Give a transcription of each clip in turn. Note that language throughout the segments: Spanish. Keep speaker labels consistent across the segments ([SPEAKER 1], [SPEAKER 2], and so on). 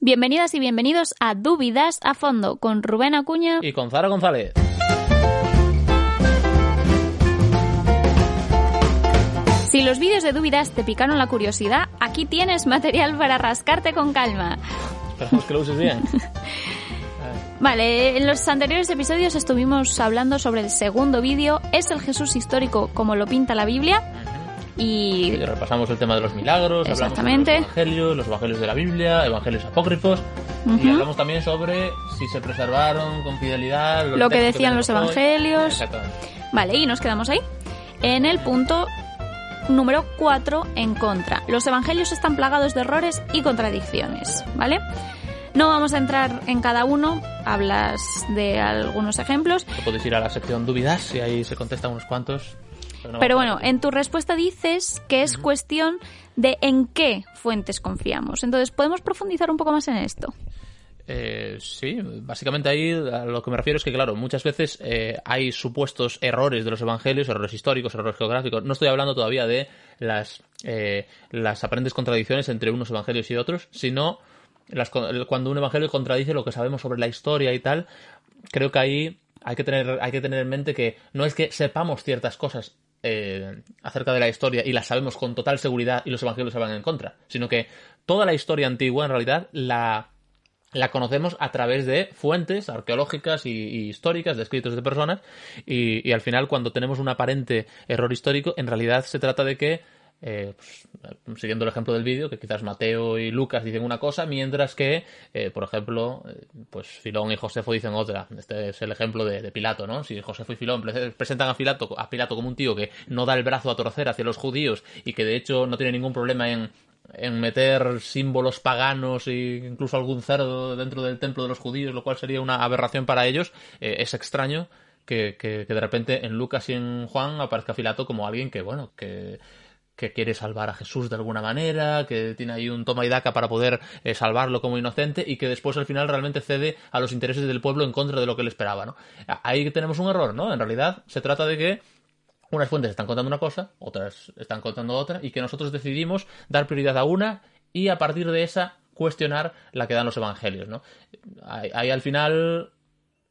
[SPEAKER 1] Bienvenidas y bienvenidos a Dúvidas a Fondo con Rubén Acuña
[SPEAKER 2] y con Zara González.
[SPEAKER 1] Si los vídeos de Dúvidas te picaron la curiosidad, aquí tienes material para rascarte con calma.
[SPEAKER 2] Esperamos que lo uses bien.
[SPEAKER 1] Vale, en los anteriores episodios estuvimos hablando sobre el segundo vídeo, ¿es el Jesús histórico como lo pinta la Biblia? Y...
[SPEAKER 2] repasamos el tema de los milagros,
[SPEAKER 1] Exactamente.
[SPEAKER 2] hablamos de los evangelios, los evangelios de la Biblia, evangelios apócrifos, y hablamos también sobre si se preservaron con fidelidad
[SPEAKER 1] lo que decían los evangelios.
[SPEAKER 2] Exactamente.
[SPEAKER 1] Vale, y nos quedamos ahí. En el punto número 4 en contra. Los evangelios están plagados de errores y contradicciones, ¿vale? No vamos a entrar en cada uno, hablas de algunos ejemplos.
[SPEAKER 2] Podéis ir a la sección dudas y ahí se contestan unos cuantos.
[SPEAKER 1] Pero, bueno, en tu respuesta dices que es cuestión de en qué fuentes confiamos. Entonces, ¿podemos profundizar un poco más en esto?
[SPEAKER 2] Eh, sí, básicamente ahí a lo que me refiero es que, claro, muchas veces eh, hay supuestos errores de los evangelios, errores históricos, errores geográficos. No estoy hablando todavía de las, eh, las aparentes contradicciones entre unos evangelios y otros, sino las, cuando un evangelio contradice lo que sabemos sobre la historia y tal. Creo que ahí hay que tener, hay que tener en mente que no es que sepamos ciertas cosas eh, acerca de la historia y las sabemos con total seguridad y los evangelios se van en contra, sino que toda la historia antigua en realidad la la conocemos a través de fuentes arqueológicas y, históricas, de escritos de personas, y, al final cuando tenemos un aparente error histórico, en realidad se trata de que, eh, pues, siguiendo el ejemplo del vídeo, que quizás Mateo y Lucas dicen una cosa, mientras que, eh, por ejemplo, eh, pues Filón y Josefo dicen otra. Este es el ejemplo de, Pilato, ¿no? Si Josefo y Filón presentan a Pilato, a Pilato como un tío que no da el brazo a torcer hacia los judíos y que de hecho no tiene ningún problema en en meter símbolos paganos e incluso algún cerdo dentro del templo de los judíos, lo cual sería una aberración para ellos, eh, es extraño que, que, de repente en Lucas y en Juan aparezca Filato como alguien que, bueno, que, que quiere salvar a Jesús de alguna manera, que tiene ahí un toma y daca para poder eh, salvarlo como inocente y que después al final realmente cede a los intereses del pueblo en contra de lo que él esperaba, ¿no? Ahí tenemos un error, ¿no? En realidad se trata de que unas fuentes están contando una cosa, otras están contando otra, y que nosotros decidimos dar prioridad a una y a partir de esa cuestionar la que dan los evangelios, ¿no? Ahí, al final,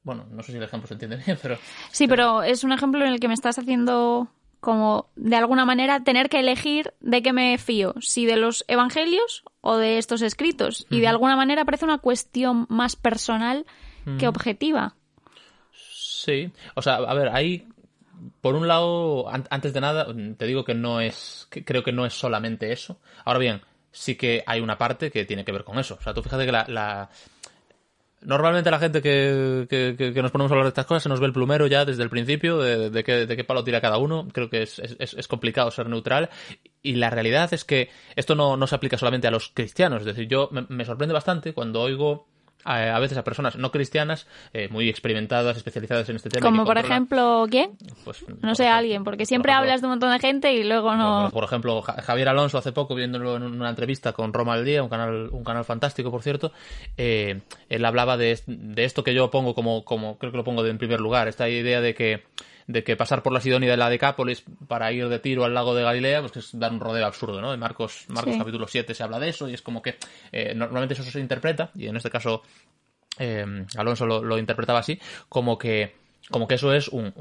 [SPEAKER 2] bueno, no sé si el ejemplo se entiende bien, pero...
[SPEAKER 1] Sí, pero es un ejemplo en el que me estás haciendo como de alguna manera tener que elegir de qué me fío, si de los evangelios o de estos escritos. Y de alguna manera parece una cuestión más personal que objetiva.
[SPEAKER 2] Sí, o sea, a ver, hay por un lado, antes de nada, te digo que no es, creo que no es solamente eso. Ahora bien, sí que hay una parte que tiene que ver con eso. O sea, tú fíjate que la, Normalmente la gente que, que, nos ponemos a hablar de estas cosas se nos ve el plumero ya desde el principio, de, qué, de qué palo tira cada uno. Creo que es, es, es, complicado ser neutral. Y la realidad es que esto no, no se aplica solamente a los cristianos. Es decir, yo me sorprende bastante cuando oigo a, veces a personas no cristianas eh, muy experimentadas, especializadas en este tema.
[SPEAKER 1] Como por ejemplo, ¿quién? Pues, no sé, alguien, porque siempre hablas de un montón de gente y luego no...
[SPEAKER 2] por ejemplo, Javier Alonso hace poco, viéndolo en una entrevista con Roma al Día, un canal, un canal fantástico, por cierto, eh, él hablaba de, de, esto que yo pongo como, como, creo que lo pongo en primer lugar, esta idea de que de que pasar por la Sidonia de la Decápolis para ir de tiro al lago de Galilea, pues que es dar un rodeo absurdo, ¿no? En Marcos, Marcos capítulo 7 se habla de eso y es como que eh, normalmente eso se interpreta, y en este caso eh, Alonso lo, interpretaba así, como que como que eso es un,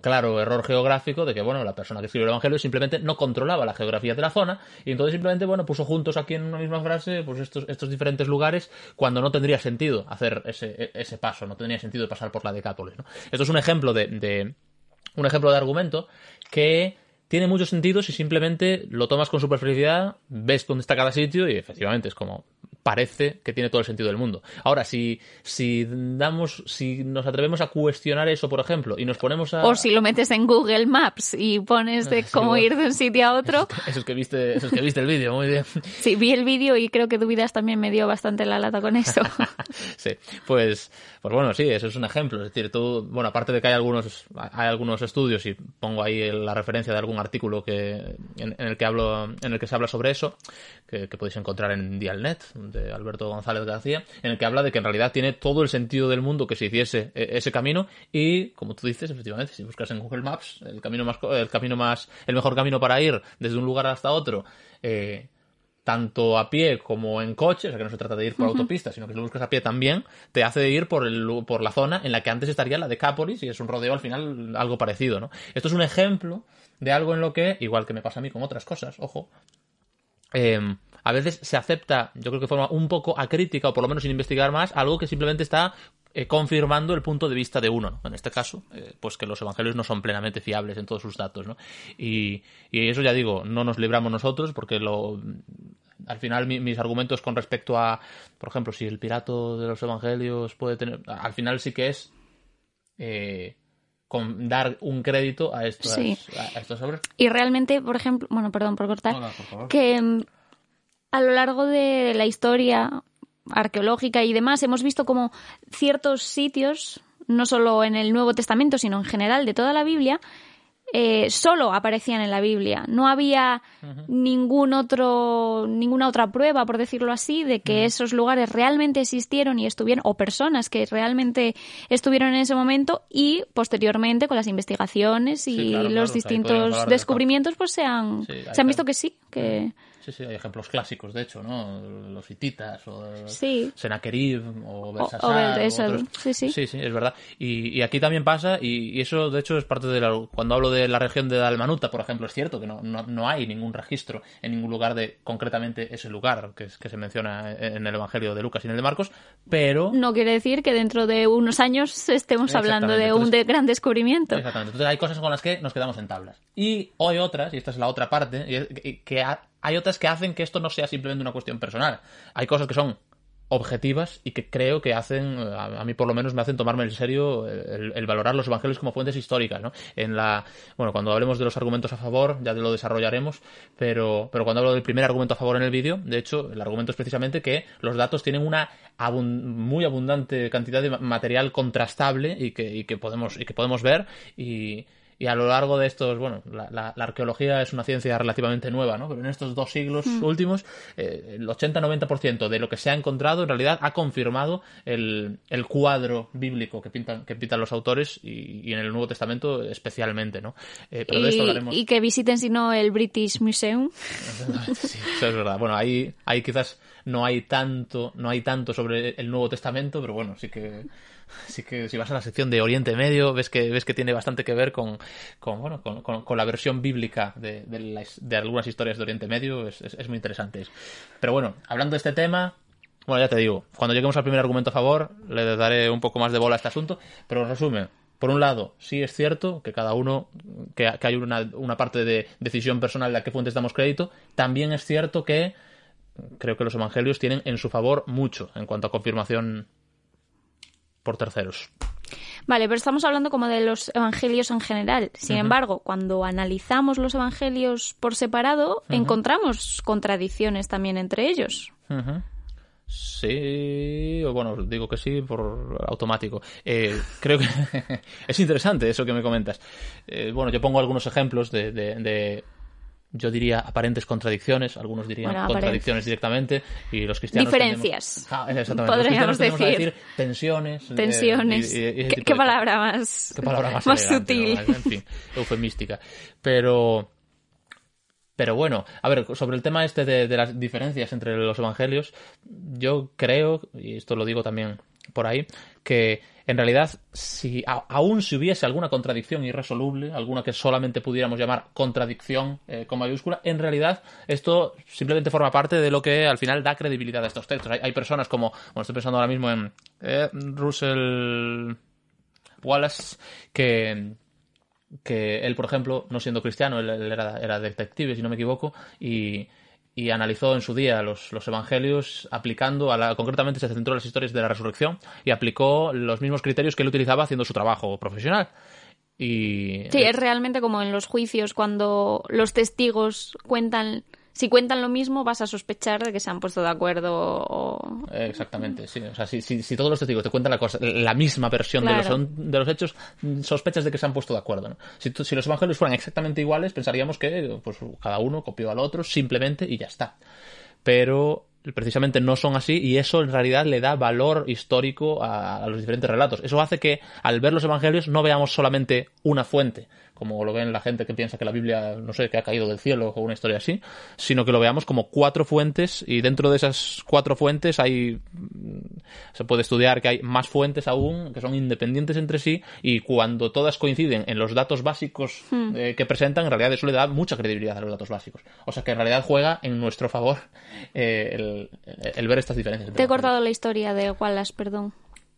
[SPEAKER 2] claro error geográfico de que, bueno, la persona que escribió el Evangelio simplemente no controlaba la geografía de la zona y entonces simplemente, bueno, puso juntos aquí en una misma frase pues estos, estos diferentes lugares cuando no tendría sentido hacer ese, ese paso, no tendría sentido pasar por la Decápolis, ¿no? Esto es un ejemplo de, un ejemplo de argumento que tiene mucho sentido si simplemente lo tomas con superficialidad, ves dónde está cada sitio y efectivamente es como parece que tiene todo el sentido del mundo. Ahora, si, si damos, si nos atrevemos a cuestionar eso, por ejemplo, y nos ponemos a.
[SPEAKER 1] O si lo metes en Google Maps y pones de
[SPEAKER 2] Sí,
[SPEAKER 1] cómo
[SPEAKER 2] bueno.
[SPEAKER 1] ir de un sitio a otro.
[SPEAKER 2] Eso es que viste, eso es que viste el vídeo, muy bien.
[SPEAKER 1] Sí, vi el vídeo y creo que Duvidas también me dio bastante la lata con eso.
[SPEAKER 2] sí, pues, pues bueno, sí, eso es un ejemplo. Es decir, tú, bueno, aparte de que hay algunos, hay algunos estudios y pongo ahí la referencia de algún artículo que, en, en el que hablo, en el que se habla sobre eso, que, que podéis encontrar en Dialnet, de Alberto González García, en el que habla de que en realidad tiene todo el sentido del mundo que se hiciese eh, ese camino y, como tú dices, efectivamente, si buscas en Google Maps el camino más, el camino más, el mejor camino para ir desde un lugar hasta otro, eh, tanto a pie como en coche, o sea que no se trata de ir por autopista, sino que si lo buscas a pie también, te hace ir por, el, por la zona en la que antes estaría la de Cáporis y es un rodeo al final algo parecido, ¿no? Esto es un ejemplo de algo en lo que, igual que me pasa a mí con otras cosas, ojo, eh, a veces se acepta, yo creo que de forma un poco acrítica, o por lo menos sin investigar más, algo que simplemente está eh, confirmando el punto de vista de uno. ¿no? En este caso, eh, pues que los evangelios no son plenamente fiables en todos sus datos. ¿no? Y, y eso ya digo, no nos libramos nosotros, porque lo al final mi- mis argumentos con respecto a, por ejemplo, si el pirato de los evangelios puede tener, al final sí que es eh, con dar un crédito a estos,
[SPEAKER 1] Sí.
[SPEAKER 2] a, estos obras.
[SPEAKER 1] Y realmente, por ejemplo, bueno, perdón por cortar,
[SPEAKER 2] Hola, por favor.
[SPEAKER 1] que mm, a lo largo de la historia arqueológica y demás hemos visto como ciertos sitios, no solo en el Nuevo Testamento, sino en general de toda la Biblia, eh, solo aparecían en la Biblia. No había ningún otro, ninguna otra prueba, por decirlo así, de que esos lugares realmente existieron y estuvieron, o personas que realmente estuvieron en ese momento y posteriormente con las investigaciones y
[SPEAKER 2] Sí, claro, claro,
[SPEAKER 1] los
[SPEAKER 2] o sea,
[SPEAKER 1] distintos descubrimientos pues se han,
[SPEAKER 2] Sí,
[SPEAKER 1] se han visto que sí, que
[SPEAKER 2] Sí, sí, hay ejemplos clásicos, de hecho, ¿no? Los hititas, o
[SPEAKER 1] Sí.
[SPEAKER 2] Senaquerib, o Belsasar,
[SPEAKER 1] o
[SPEAKER 2] o otros.
[SPEAKER 1] sí, sí.
[SPEAKER 2] Sí, sí, es verdad. Y, y aquí también pasa, y, y eso, de hecho, es parte de la... Cuando hablo de la región de Dalmanuta, por ejemplo, es cierto que no, no, no hay ningún registro en ningún lugar de concretamente ese lugar que, es- que se menciona en el Evangelio de Lucas y en el de Marcos, pero...
[SPEAKER 1] no quiere decir que dentro de unos años estemos hablando de un de- gran descubrimiento.
[SPEAKER 2] Exactamente. Entonces hay cosas con las que nos quedamos en tablas. Y hay otras, y esta es la otra parte, que ha- hay otras que hacen que esto no sea simplemente una cuestión personal. Hay cosas que son objetivas y que creo que hacen, a mí por lo menos me hacen tomarme en serio el, valorar los evangelios como fuentes históricas, ¿no? En la, bueno, cuando hablemos de los argumentos a favor, ya lo desarrollaremos, pero, pero cuando hablo del primer argumento a favor en el vídeo, de hecho, el argumento es precisamente que los datos tienen una muy abundante cantidad de ma- material contrastable y que, y que podemos, y que podemos ver y, y a lo largo de estos, bueno, la, la- la arqueología es una ciencia relativamente nueva, ¿no? Pero en estos dos siglos últimos, eh, el 80-90% de lo que se ha encontrado en realidad ha confirmado el, el cuadro bíblico que pintan, que pintan los autores y, y en el Nuevo Testamento especialmente, ¿no? Eh, pero de esto
[SPEAKER 1] Y,
[SPEAKER 2] hablaremos.
[SPEAKER 1] y que visiten si no el British Museum.
[SPEAKER 2] Sí, eso es verdad. Bueno, ahí, ahí quizás no hay tanto, no hay tanto sobre el Nuevo Testamento, pero bueno, sí que, sí que si vas a la sección de Oriente Medio, ves que, ves que tiene bastante que ver con, con bueno, con, con- la versión bíblica de, de, las- de algunas historias de Oriente Medio, es, es, es muy interesante. Pero bueno, hablando de este tema, bueno, ya te digo, cuando lleguemos al primer argumento a favor, le daré un poco más de bola a este asunto, pero en resumen, por un lado, sí es cierto que cada uno, que, que hay una, una parte de decisión personal de a qué fuentes damos crédito, también es cierto que creo que los evangelios tienen en su favor mucho en cuanto a confirmación por terceros.
[SPEAKER 1] Vale, pero estamos hablando como de los evangelios en general. Sin embargo, cuando analizamos los evangelios por separado, encontramos contradicciones también entre ellos.
[SPEAKER 2] Sí, o bueno, digo que sí por automático. Eh, creo que es interesante eso que me comentas. Eh, bueno, yo pongo algunos ejemplos de, de- de, yo diría, aparentes contradicciones, algunos dirían
[SPEAKER 1] Bueno,
[SPEAKER 2] contradicciones directamente, y los cristianos...
[SPEAKER 1] Diferencias.
[SPEAKER 2] Ah, exactamente.
[SPEAKER 1] Podríamos
[SPEAKER 2] los
[SPEAKER 1] decir.
[SPEAKER 2] decir tensiones. eh,
[SPEAKER 1] Tensiones.
[SPEAKER 2] y- y
[SPEAKER 1] ¿Qué, palabra más,
[SPEAKER 2] Qué palabra más,
[SPEAKER 1] más
[SPEAKER 2] elegante,
[SPEAKER 1] sutil?
[SPEAKER 2] ¿no? En fin, eufemística. Pero. Pero bueno, a ver, sobre el tema este de, de las diferencias entre los evangelios, yo creo, y esto lo digo también por ahí, que en realidad, si aún si hubiese alguna contradicción irresoluble, alguna que solamente pudiéramos llamar contradicción eh, con mayúscula, en realidad esto simplemente forma parte de lo que al final da credibilidad a estos textos. Hay, personas como, bueno, estoy pensando ahora mismo en eh, Russell Wallace, que, que él, por ejemplo, no siendo cristiano, él, era detective, si no me equivoco, y, y analizó en su día los, los evangelios aplicando, a la, concretamente se centró en las historias de la resurrección y aplicó los mismos criterios que él utilizaba haciendo su trabajo profesional. Y,
[SPEAKER 1] Sí, es realmente como en los juicios cuando los testigos cuentan, si cuentan lo mismo vas a sospechar de que se han puesto de acuerdo o...
[SPEAKER 2] Exactamente, sí. O sea, si, si, si todos los testigos te cuentan la, cosa, la misma versión de, los, de los hechos, sospechas de que se han puesto de acuerdo. ¿no? Si, si los evangelios fueran exactamente iguales, pensaríamos que pues, cada uno copió al otro simplemente y ya está. Pero precisamente no son así y eso en realidad le da valor histórico a, a los diferentes relatos. Eso hace que al ver los evangelios no veamos solamente una fuente, como lo ven la gente que piensa que la Biblia, no sé, que ha caído del cielo o una historia así, sino que lo veamos como cuatro fuentes y dentro de esas cuatro fuentes hay se puede estudiar que hay más fuentes aún que son independientes entre sí y cuando todas coinciden en los datos básicos eh, que presentan, en realidad eso le da mucha credibilidad a los datos básicos. O sea que en realidad juega en nuestro favor eh, el, el ver estas diferencias.
[SPEAKER 1] Te he cortado la historia de Wallace, perdón.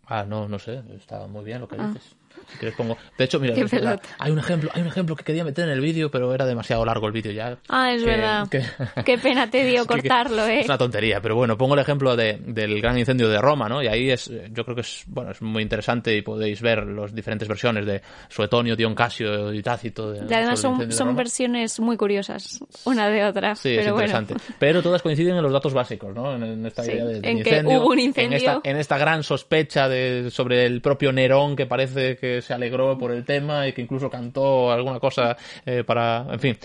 [SPEAKER 2] Ah, no, no sé, está muy bien lo que dices. Si quieres pongo... De hecho, mira, es verdad, hay un ejemplo, hay un ejemplo que quería meter en el vídeo, pero era demasiado largo el vídeo ya.
[SPEAKER 1] Ah, es
[SPEAKER 2] Que-
[SPEAKER 1] verdad.
[SPEAKER 2] que-
[SPEAKER 1] Qué pena te dio
[SPEAKER 2] Es que- que-
[SPEAKER 1] cortarlo, ¿eh?
[SPEAKER 2] Es una tontería, pero bueno, pongo el ejemplo de- del gran incendio de Roma, ¿no? Y ahí es, yo creo que es, bueno, es muy interesante y podéis ver las diferentes versiones de Suetonio, Dion Casio y Tácito. De,
[SPEAKER 1] Y además son, son versiones muy curiosas, una de otra.
[SPEAKER 2] Sí, es
[SPEAKER 1] pero bueno.
[SPEAKER 2] interesante. Pero todas coinciden en los datos básicos, ¿no? En, en esta
[SPEAKER 1] Sí,
[SPEAKER 2] idea de,
[SPEAKER 1] en que
[SPEAKER 2] incendio,
[SPEAKER 1] hubo un
[SPEAKER 2] En
[SPEAKER 1] incendio.
[SPEAKER 2] esta, en esta gran sospecha de, sobre el propio Nerón que parece que se alegró por el tema y que incluso cantó alguna cosa eh, para. En fin.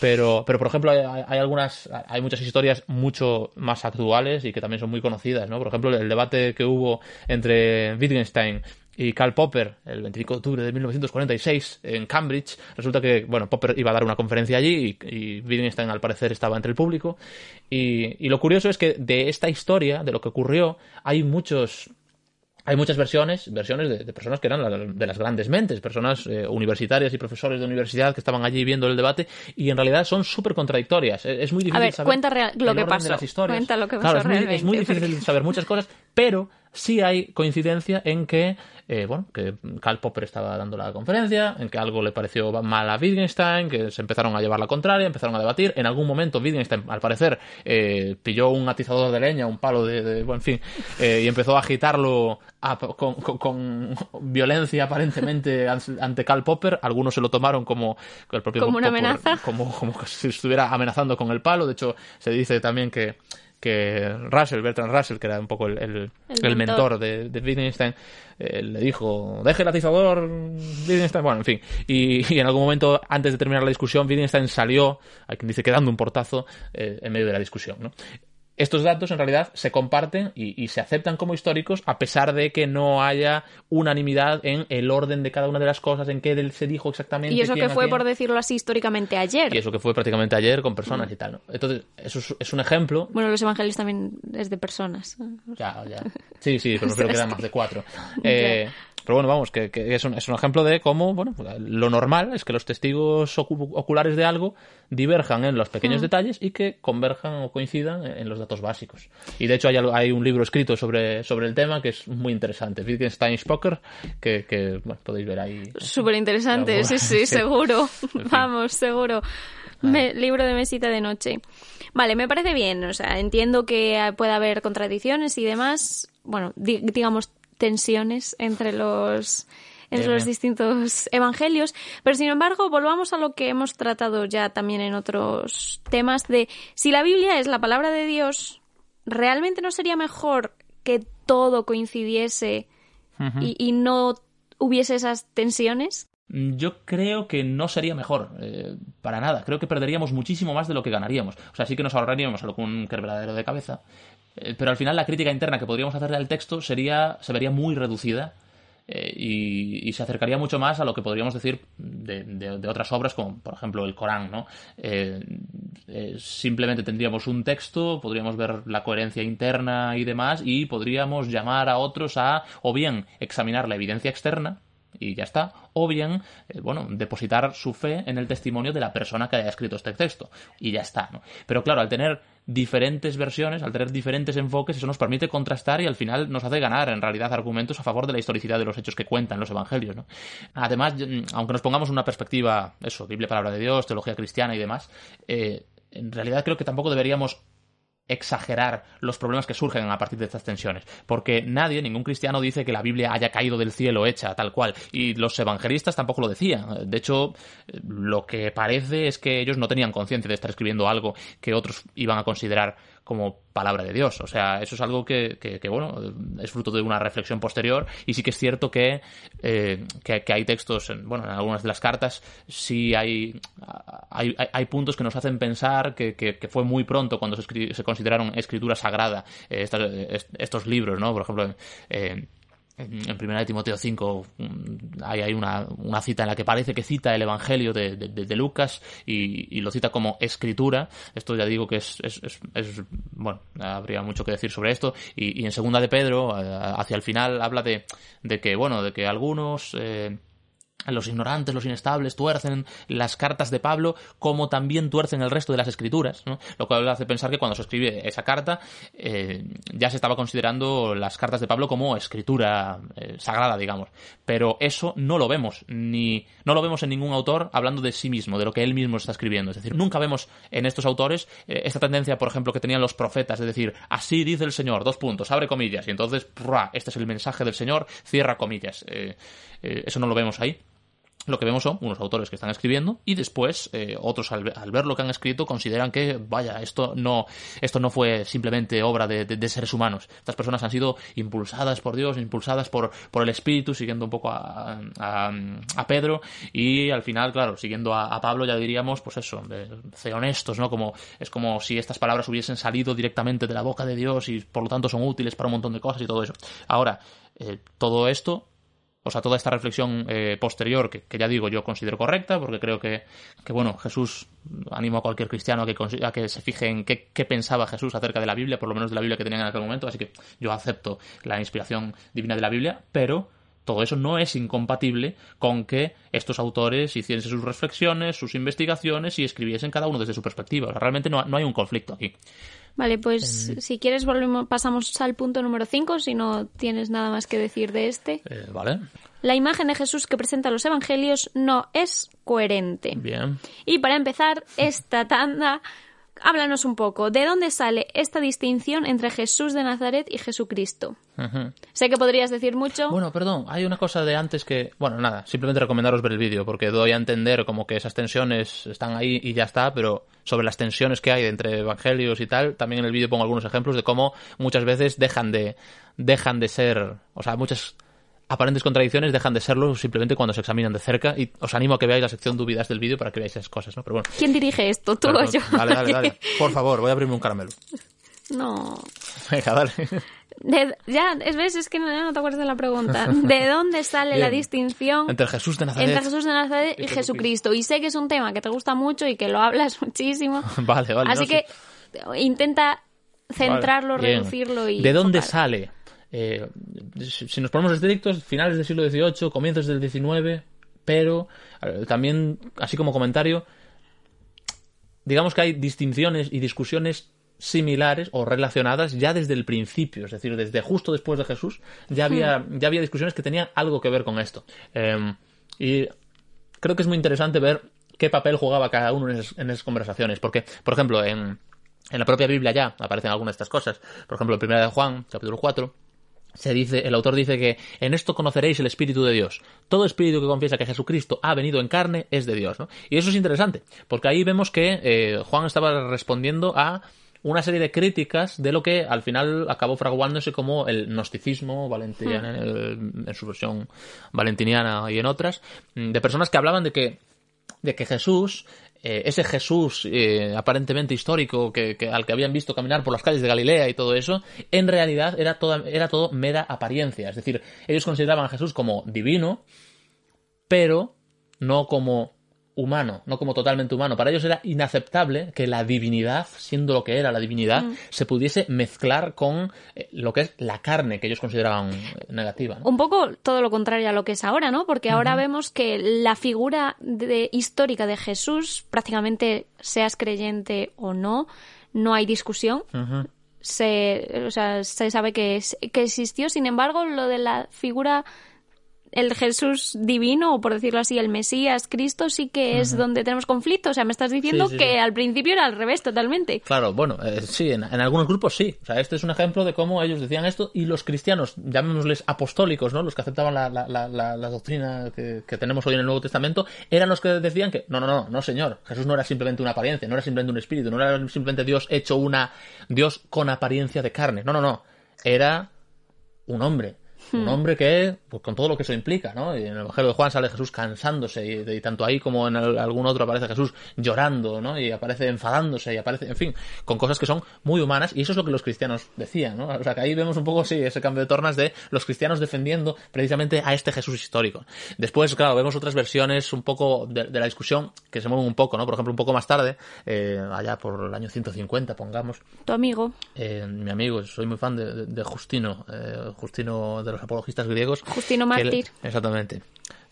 [SPEAKER 2] Pero, pero por ejemplo, hay, algunas, hay muchas historias mucho más actuales y que también son muy conocidas, ¿no? Por ejemplo, el debate que hubo entre Wittgenstein y Karl Popper el 25 de octubre de 1946 en Cambridge. Resulta que, bueno, Popper iba a dar una conferencia allí y, y Wittgenstein al parecer estaba entre el público. Y, y lo curioso es que de esta historia, de lo que ocurrió, hay muchos hay muchas versiones, versiones de, de personas que eran la- de las grandes mentes, personas eh, universitarias y profesores de universidad que estaban allí viendo el debate y en realidad son súper contradictorias. Es, es muy difícil
[SPEAKER 1] ver,
[SPEAKER 2] saber
[SPEAKER 1] cuenta real- lo
[SPEAKER 2] el
[SPEAKER 1] que
[SPEAKER 2] orden
[SPEAKER 1] pasó.
[SPEAKER 2] de las historias.
[SPEAKER 1] Cuenta lo que
[SPEAKER 2] Claro,
[SPEAKER 1] pasó
[SPEAKER 2] es muy, es muy
[SPEAKER 1] realmente,
[SPEAKER 2] difícil saber muchas cosas, pero sí hay coincidencia en que, eh, bueno, que Karl Popper estaba dando la conferencia, en que algo le pareció mal a Wittgenstein, que se empezaron a llevar la contraria, empezaron a debatir. En algún momento Wittgenstein, al parecer, eh, pilló un atizador de leña, un palo de, de- bueno, en fin, eh, y empezó a agitarlo a- con, con- con violencia aparentemente an- ante Karl Popper. Algunos se lo tomaron como el propio
[SPEAKER 1] Como una
[SPEAKER 2] Popper-
[SPEAKER 1] amenaza.
[SPEAKER 2] como, como si estuviera amenazando con el palo. De hecho, se dice también que, que Russell, Bertrand Russell, que era un poco el, el-
[SPEAKER 1] El
[SPEAKER 2] el
[SPEAKER 1] mentor.
[SPEAKER 2] mentor de, de Wittgenstein, eh, le dijo, deje el atizador, Wittgenstein, bueno, en fin. Y, y en algún momento, antes de terminar la discusión, Wittgenstein salió, hay quien dice que dando un portazo, eh, en medio de la discusión, ¿no? Estos datos en realidad se comparten y, y se aceptan como históricos a pesar de que no haya unanimidad en el orden de cada una de las cosas, en qué se dijo exactamente.
[SPEAKER 1] Y eso
[SPEAKER 2] quién
[SPEAKER 1] que fue, por decirlo así, históricamente ayer.
[SPEAKER 2] Y eso que fue prácticamente ayer con personas y tal, ¿no? Entonces, eso es, es un ejemplo.
[SPEAKER 1] Bueno, los evangelios también es de personas.
[SPEAKER 2] Ya, ya. Sí, sí, pero que eran más de cuatro. Eh, pero bueno, vamos, que, que es, un, es un ejemplo de cómo, bueno, lo normal es que los testigos ocu- oculares de algo diverjan en los pequeños detalles y que converjan o coincidan en, los datos básicos. Y de hecho hay, hay un libro escrito sobre, sobre el tema que es muy interesante, Wittgenstein's Poker, que, que bueno, podéis ver ahí.
[SPEAKER 1] Súper interesante, sí, sí,
[SPEAKER 2] sí.
[SPEAKER 1] seguro. Vamos, seguro. Me- libro de mesita de noche. Vale, me parece bien. O sea, entiendo que puede haber contradicciones y demás. Bueno, di- digamos tensiones entre los entre
[SPEAKER 2] Bien,
[SPEAKER 1] los
[SPEAKER 2] bien.
[SPEAKER 1] distintos evangelios, pero sin embargo, volvamos a lo que hemos tratado ya también en otros temas de si la Biblia es la palabra de Dios, ¿realmente no sería mejor que todo coincidiese y, y no hubiese esas tensiones?
[SPEAKER 2] Yo creo que no sería mejor, eh, para nada. Creo que perderíamos muchísimo más de lo que ganaríamos. O sea, sí que nos ahorraríamos algún quebradero de cabeza, eh, pero al final la crítica interna que podríamos hacerle al texto sería, se vería muy reducida eh, y, se acercaría mucho más a lo que podríamos decir de, de- otras obras, como por ejemplo el Corán, ¿no? Eh, simplemente tendríamos un texto, podríamos ver la coherencia interna y demás, y podríamos llamar a otros a, o bien, examinar la evidencia externa, y ya está, o bien, eh, bueno, depositar su fe en el testimonio de la persona que haya escrito este texto, y ya está, ¿no? Pero claro, al tener diferentes versiones, al tener diferentes enfoques, eso nos permite contrastar y al final nos hace ganar, en realidad, argumentos a favor de la historicidad de los hechos que cuentan los evangelios, ¿no? Además, mm, aunque nos pongamos una perspectiva, eso, Biblia, palabra de Dios, teología cristiana y demás, eh, en realidad creo que tampoco deberíamos exagerar los problemas que surgen a partir de estas tensiones, porque nadie, ningún cristiano dice que la Biblia haya caído del cielo hecha tal cual, y los evangelistas tampoco lo decían. De hecho, lo que parece es que ellos no tenían conciencia de estar escribiendo algo que otros iban a considerar como palabra de Dios. O sea, eso es algo que, que, bueno, es fruto de una reflexión posterior y sí que es cierto que, eh, que, hay textos, en, bueno, en algunas de las cartas sí hay, hay, hay puntos que nos hacen pensar que, que fue muy pronto cuando se, se consideraron escritura sagrada eh, estos libros, ¿no? Por ejemplo, eh, en, Primera de Timoteo 5 mm, hay, una, una, cita en la que parece que cita el Evangelio de, de, Lucas y, lo cita como escritura. Esto ya digo que es, es, es, bueno, habría mucho que decir sobre esto. Y, y en Segunda de Pedro, eh, hacia el final, habla de, de que, bueno, de que algunos... Eh, los ignorantes, los inestables, tuercen las cartas de Pablo como también tuercen el resto de las escrituras, ¿no? lo cual hace pensar que cuando se escribe esa carta eh, ya se estaba considerando las cartas de Pablo como escritura eh, sagrada, digamos. Pero eso no lo vemos, ni no lo vemos en ningún autor hablando de sí mismo, de lo que él mismo está escribiendo. Es decir, nunca vemos en estos autores eh, esta tendencia, por ejemplo, que tenían los profetas, de decir, así dice el Señor, dos puntos, abre comillas, y entonces, este es el mensaje del Señor, cierra comillas. eso no lo vemos ahí lo que vemos son unos autores que están escribiendo y después eh, otros al, ver lo que han escrito consideran que vaya esto no esto no fue simplemente obra de, seres humanos. Estas personas han sido impulsadas por Dios impulsadas por, por el Espíritu siguiendo un poco a, a, Pedro y al final claro siguiendo a, Pablo ya diríamos pues eso de, honestos no como es como si estas palabras hubiesen salido directamente de la boca de Dios y por lo tanto son útiles para un montón de cosas y todo eso. Ahora eh, todo esto o sea, toda esta reflexión eh, posterior, que, ya digo yo considero correcta, porque creo que, que bueno, Jesús, animo a cualquier cristiano a que, a que se fije en qué, qué, pensaba Jesús acerca de la Biblia, por lo menos de la Biblia que tenían en aquel momento, así que yo acepto la inspiración divina de la Biblia, pero todo eso no es incompatible con que estos autores hiciesen sus reflexiones, sus investigaciones y escribiesen cada uno desde su perspectiva. realmente no, no hay un conflicto aquí.
[SPEAKER 1] Vale, pues si quieres volvemos, pasamos al punto número 5, si no tienes nada más que decir de este.
[SPEAKER 2] Eh, vale.
[SPEAKER 1] La imagen de Jesús que presenta los evangelios no es coherente.
[SPEAKER 2] Bien.
[SPEAKER 1] Y para empezar esta tanda, háblanos un poco, ¿de dónde sale esta distinción entre Jesús de Nazaret y Jesucristo? Sé que podrías decir mucho.
[SPEAKER 2] Bueno, perdón, hay una cosa de antes que... Bueno, nada, simplemente recomendaros ver el vídeo, porque doy a entender como que esas tensiones están ahí y ya está, pero sobre las tensiones que hay entre evangelios y tal, también en el vídeo pongo algunos ejemplos de cómo muchas veces dejan de, dejan de ser... O sea, muchas aparentes contradicciones dejan de serlo simplemente cuando se examinan de cerca y os animo a que veáis la sección dudas del vídeo para que veáis esas cosas, ¿no? Pero bueno.
[SPEAKER 1] ¿Quién dirige esto? ¿Tú o yo?
[SPEAKER 2] Dale, dale, dale. Por favor, voy a abrirme un caramelo.
[SPEAKER 1] No.
[SPEAKER 2] Venga, dale.
[SPEAKER 1] ya, es, ¿ves? Es que no, no, te acuerdas de la pregunta. ¿De dónde sale la distinción
[SPEAKER 2] entre Jesús de Nazaret,
[SPEAKER 1] entre Jesús de Nazaret y, Jesucristo? Y sé que es un tema que te gusta mucho y que lo hablas muchísimo.
[SPEAKER 2] vale, vale.
[SPEAKER 1] Así que intenta centrarlo, reducirlo y...
[SPEAKER 2] ¿De dónde sale? Eh, si nos ponemos estrictos, finales del siglo XVIII, comienzos del XIX, pero también, así como comentario, digamos que hay distinciones y discusiones similares o relacionadas ya desde el principio, es decir, desde justo después de Jesús, ya había, hmm. ya había discusiones que tenían algo que ver con esto. Em, y creo que es muy interesante ver qué papel jugaba cada uno en esas, conversaciones, porque, por ejemplo, en, en la propia Biblia ya aparecen algunas de estas cosas. Por ejemplo, en Primera de Juan, capítulo 4, se dice, el autor dice que en esto conoceréis el Espíritu de Dios. Todo espíritu que confiesa que Jesucristo ha venido en carne es de Dios, ¿no? Y eso es interesante, porque ahí vemos que eh, Juan estaba respondiendo a una serie de críticas de lo que al final acabó fraguándose como el gnosticismo valentiniano, hmm. en su versión valentiniana y en otras, de personas que hablaban de que de que Jesús eh, ese Jesús eh, aparentemente histórico que, al que habían visto caminar por las calles de Galilea y todo eso, en realidad era, era todo mera apariencia. Es decir, ellos consideraban a Jesús como divino, pero no como humano, no como totalmente humano. Para ellos era inaceptable que la divinidad, siendo lo que era la divinidad, mm. se pudiese mezclar con eh, lo que es la carne que ellos consideraban eh, negativa.
[SPEAKER 1] Un poco todo lo contrario a lo que es ahora, ¿no? Porque ahora vemos que la figura de, histórica de Jesús, prácticamente seas creyente o no, no hay discusión. Se, o sea, se sabe que, que existió, sin embargo, lo de la figura el Jesús divino, o por decirlo así, el Mesías, Cristo, sí que es donde tenemos conflicto. O sea, me estás diciendo
[SPEAKER 2] Sí, sí,
[SPEAKER 1] que
[SPEAKER 2] sí.
[SPEAKER 1] al principio era al revés totalmente.
[SPEAKER 2] Claro, bueno, eh, sí, en, en algunos grupos sí. O sea, este es un ejemplo de cómo ellos decían esto y los cristianos, llamémosles apostólicos, ¿no? Los que aceptaban la, la, la, la- la doctrina que, que tenemos hoy en el Nuevo Testamento, eran los que decían que, no, no, no, no, señor, Jesús no era simplemente una apariencia, no era simplemente un espíritu, no era simplemente Dios hecho una, Dios con apariencia de carne. No, no, no. Era un hombre. Un hombre que, pues con todo lo que eso implica, ¿no? Y en el Evangelio de Juan sale Jesús cansándose, y, y tanto ahí como en el- algún otro aparece Jesús llorando, ¿no? Y aparece enfadándose, y aparece, en fin, con cosas que son muy humanas, y eso es lo que los cristianos decían, ¿no? O sea, que ahí vemos un poco, sí, ese cambio de tornas de los cristianos defendiendo precisamente a este Jesús histórico. Después, claro, vemos otras versiones un poco de, de la discusión que se mueven un poco, ¿no? Por ejemplo, un poco más tarde, eh, allá por el año 150, pongamos,
[SPEAKER 1] Tu amigo.
[SPEAKER 2] eh, mi amigo, soy muy fan de, de- de Justino, eh, Justino de los apologistas griegos.
[SPEAKER 1] Justino mártir.
[SPEAKER 2] exactamente.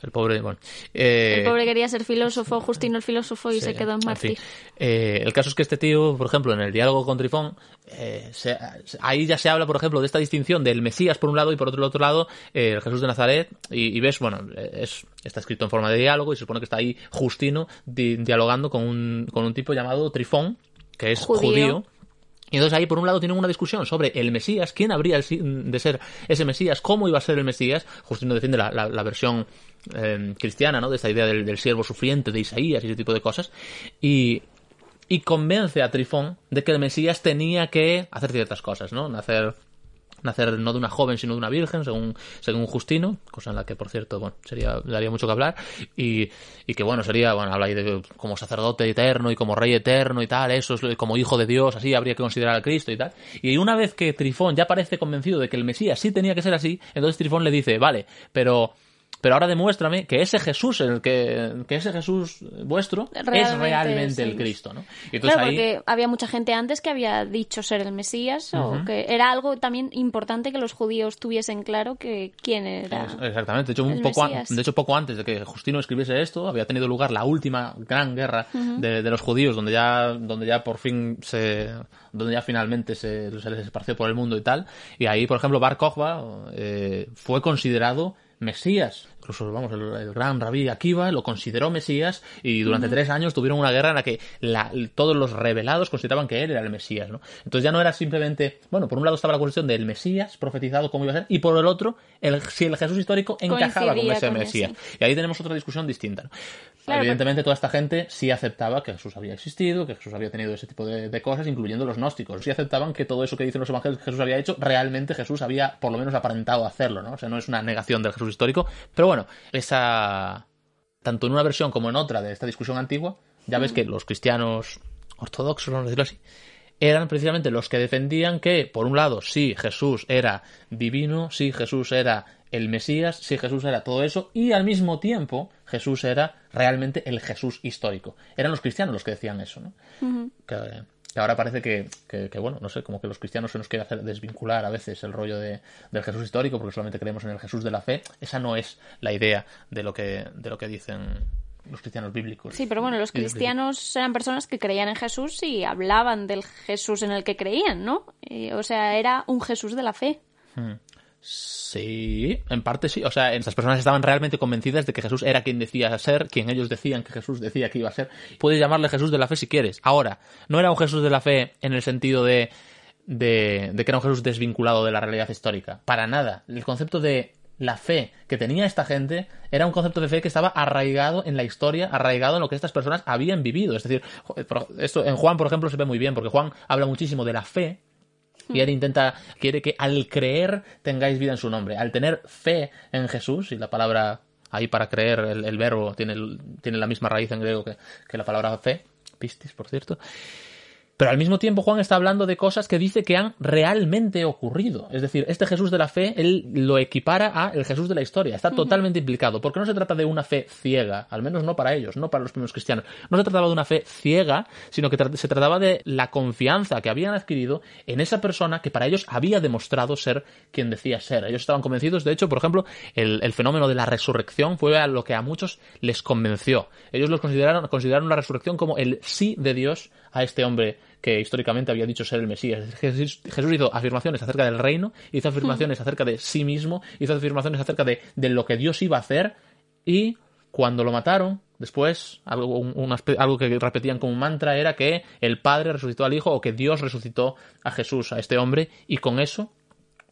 [SPEAKER 2] El pobre, bueno. eh,
[SPEAKER 1] El pobre quería ser filósofo, Justino el filósofo, y
[SPEAKER 2] sí,
[SPEAKER 1] se quedó en mártir.
[SPEAKER 2] fin. Eh, el caso es que este tío, por ejemplo, en el diálogo con Trifón, eh, se- ahí ya se habla, por ejemplo, de esta distinción del Mesías por un lado y por otro, otro lado eh, el Jesús de Nazaret. Y, y ves, bueno, es, está escrito en forma de diálogo y se supone que está ahí Justino di- dialogando con un, con un tipo llamado Trifón, que es
[SPEAKER 1] Judío.
[SPEAKER 2] judío y entonces ahí, por un lado, tienen una discusión sobre el Mesías, quién habría de ser ese Mesías, cómo iba a ser el Mesías. Justino defiende la, versión eh, cristiana, ¿no? De esta idea del, del siervo sufriente de Isaías y ese tipo de cosas. Y, y convence a Trifón de que el Mesías tenía que hacer ciertas cosas, ¿no? Nacer nacer no de una joven sino de una virgen según según Justino cosa en la que por cierto bueno sería daría mucho que hablar y, y que bueno sería bueno habla ahí de como sacerdote eterno y como rey eterno y tal eso es como hijo de Dios así habría que considerar a Cristo y tal. Y una vez que Trifón ya parece convencido de que el Mesías sí tenía que ser así entonces Trifón le dice vale pero pero ahora demuéstrame que ese Jesús el que, que ese Jesús vuestro es
[SPEAKER 1] Realmente es
[SPEAKER 2] el Cristo, ¿no? Y entonces
[SPEAKER 1] Claro,
[SPEAKER 2] ahí,
[SPEAKER 1] porque había mucha gente antes que había dicho ser el Mesías, o que era algo también importante que los judíos tuviesen claro que quién era.
[SPEAKER 2] Exactamente, de hecho, un poco, an- de hecho, poco antes de que Justino escribiese esto, había tenido lugar la última gran guerra de, de los judíos, donde ya, donde ya por fin se, donde ya finalmente se, se les esparció por el mundo y tal. Y ahí, por ejemplo, Bar Kokhba eh, fue considerado Mesías. Incluso, vamos, el, el gran rabí Akiva lo consideró Mesías y durante tres años tuvieron una guerra en la que la- todos los revelados consideraban que él era el Mesías, ¿no? Entonces ya no era simplemente, bueno, por un lado estaba la cuestión del Mesías profetizado cómo iba a ser y por el otro, el, si el Jesús histórico encajaba con ese
[SPEAKER 1] con
[SPEAKER 2] Mesías.
[SPEAKER 1] ese.
[SPEAKER 2] Y ahí tenemos otra discusión distinta, ¿no?
[SPEAKER 1] Claro,
[SPEAKER 2] Evidentemente toda esta gente sí aceptaba que Jesús había existido, que Jesús había tenido ese tipo de, de cosas, incluyendo los gnósticos. Sí aceptaban que todo eso que dicen los evangelios que Jesús había hecho, realmente Jesús había por lo menos aparentado hacerlo, ¿no? O sea, no es una negación del Jesús histórico. Pero bueno, esa... Tanto en una versión como en otra de esta discusión antigua, ya ves que los cristianos ortodoxos, vamos a decirlo así, eran precisamente los que defendían que, por un lado, sí, Jesús era divino, sí, Jesús era el Mesías, sí, Jesús era todo eso, y al mismo tiempo Jesús era realmente el Jesús histórico. Eran los cristianos los que decían eso, ¿no? que, que ahora parece que, que- que, bueno, no sé, como que los cristianos se nos quiere hacer desvincular a veces el rollo de, del Jesús histórico porque solamente creemos en el Jesús de la fe. Esa no es la idea de lo que, de lo que dicen los cristianos bíblicos.
[SPEAKER 1] Sí, pero bueno, los
[SPEAKER 2] Y
[SPEAKER 1] cristianos eran personas que creían en Jesús y hablaban del Jesús en el que creían, ¿no? Eh, o sea, era un Jesús de la fe.
[SPEAKER 2] Sí, en parte sí. O sea, estas personas estaban realmente convencidas de que Jesús era quien decía ser, quien ellos decían que Jesús decía que iba a ser. Puedes llamarle Jesús de la fe si quieres. Ahora, no era un Jesús de la fe en el sentido de, de, de que era un Jesús desvinculado de la realidad histórica. Para nada. El concepto de la fe que tenía esta gente era un concepto de fe que estaba arraigado en la historia, arraigado en lo que estas personas habían vivido. Es decir, esto en Juan, por ejemplo, se ve muy bien, porque Juan habla muchísimo de la fe y él intenta, quiere que al creer tengáis vida en su nombre. Al tener fe en Jesús, y la palabra ahí para creer, el, verbo tiene, tiene la misma raíz en griego que, que la palabra fe, pistis, por cierto. Pero al mismo tiempo Juan está hablando de cosas que dice que han realmente ocurrido. Es decir, este Jesús de la fe, él lo equipara a el Jesús de la historia. Está totalmente implicado. Porque no se trata de una fe ciega, al menos no para ellos, no para los primeros cristianos. No se trataba de una fe ciega, sino que tra- se trataba de la confianza que habían adquirido en esa persona que para ellos había demostrado ser quien decía ser. Ellos estaban convencidos, de hecho, por ejemplo, el, el fenómeno de la resurrección fue a lo que a muchos les convenció. Ellos los consideraron, consideraron la resurrección como el sí de Dios a este hombre que históricamente había dicho ser el Mesías. Jesús, Jesús hizo afirmaciones acerca del reino, hizo afirmaciones acerca de sí mismo, hizo afirmaciones acerca de, de lo que Dios iba a hacer y cuando lo mataron, después, algo, un- que repetían como un mantra era que el Padre resucitó al Hijo o que Dios resucitó a Jesús, a este hombre, y con eso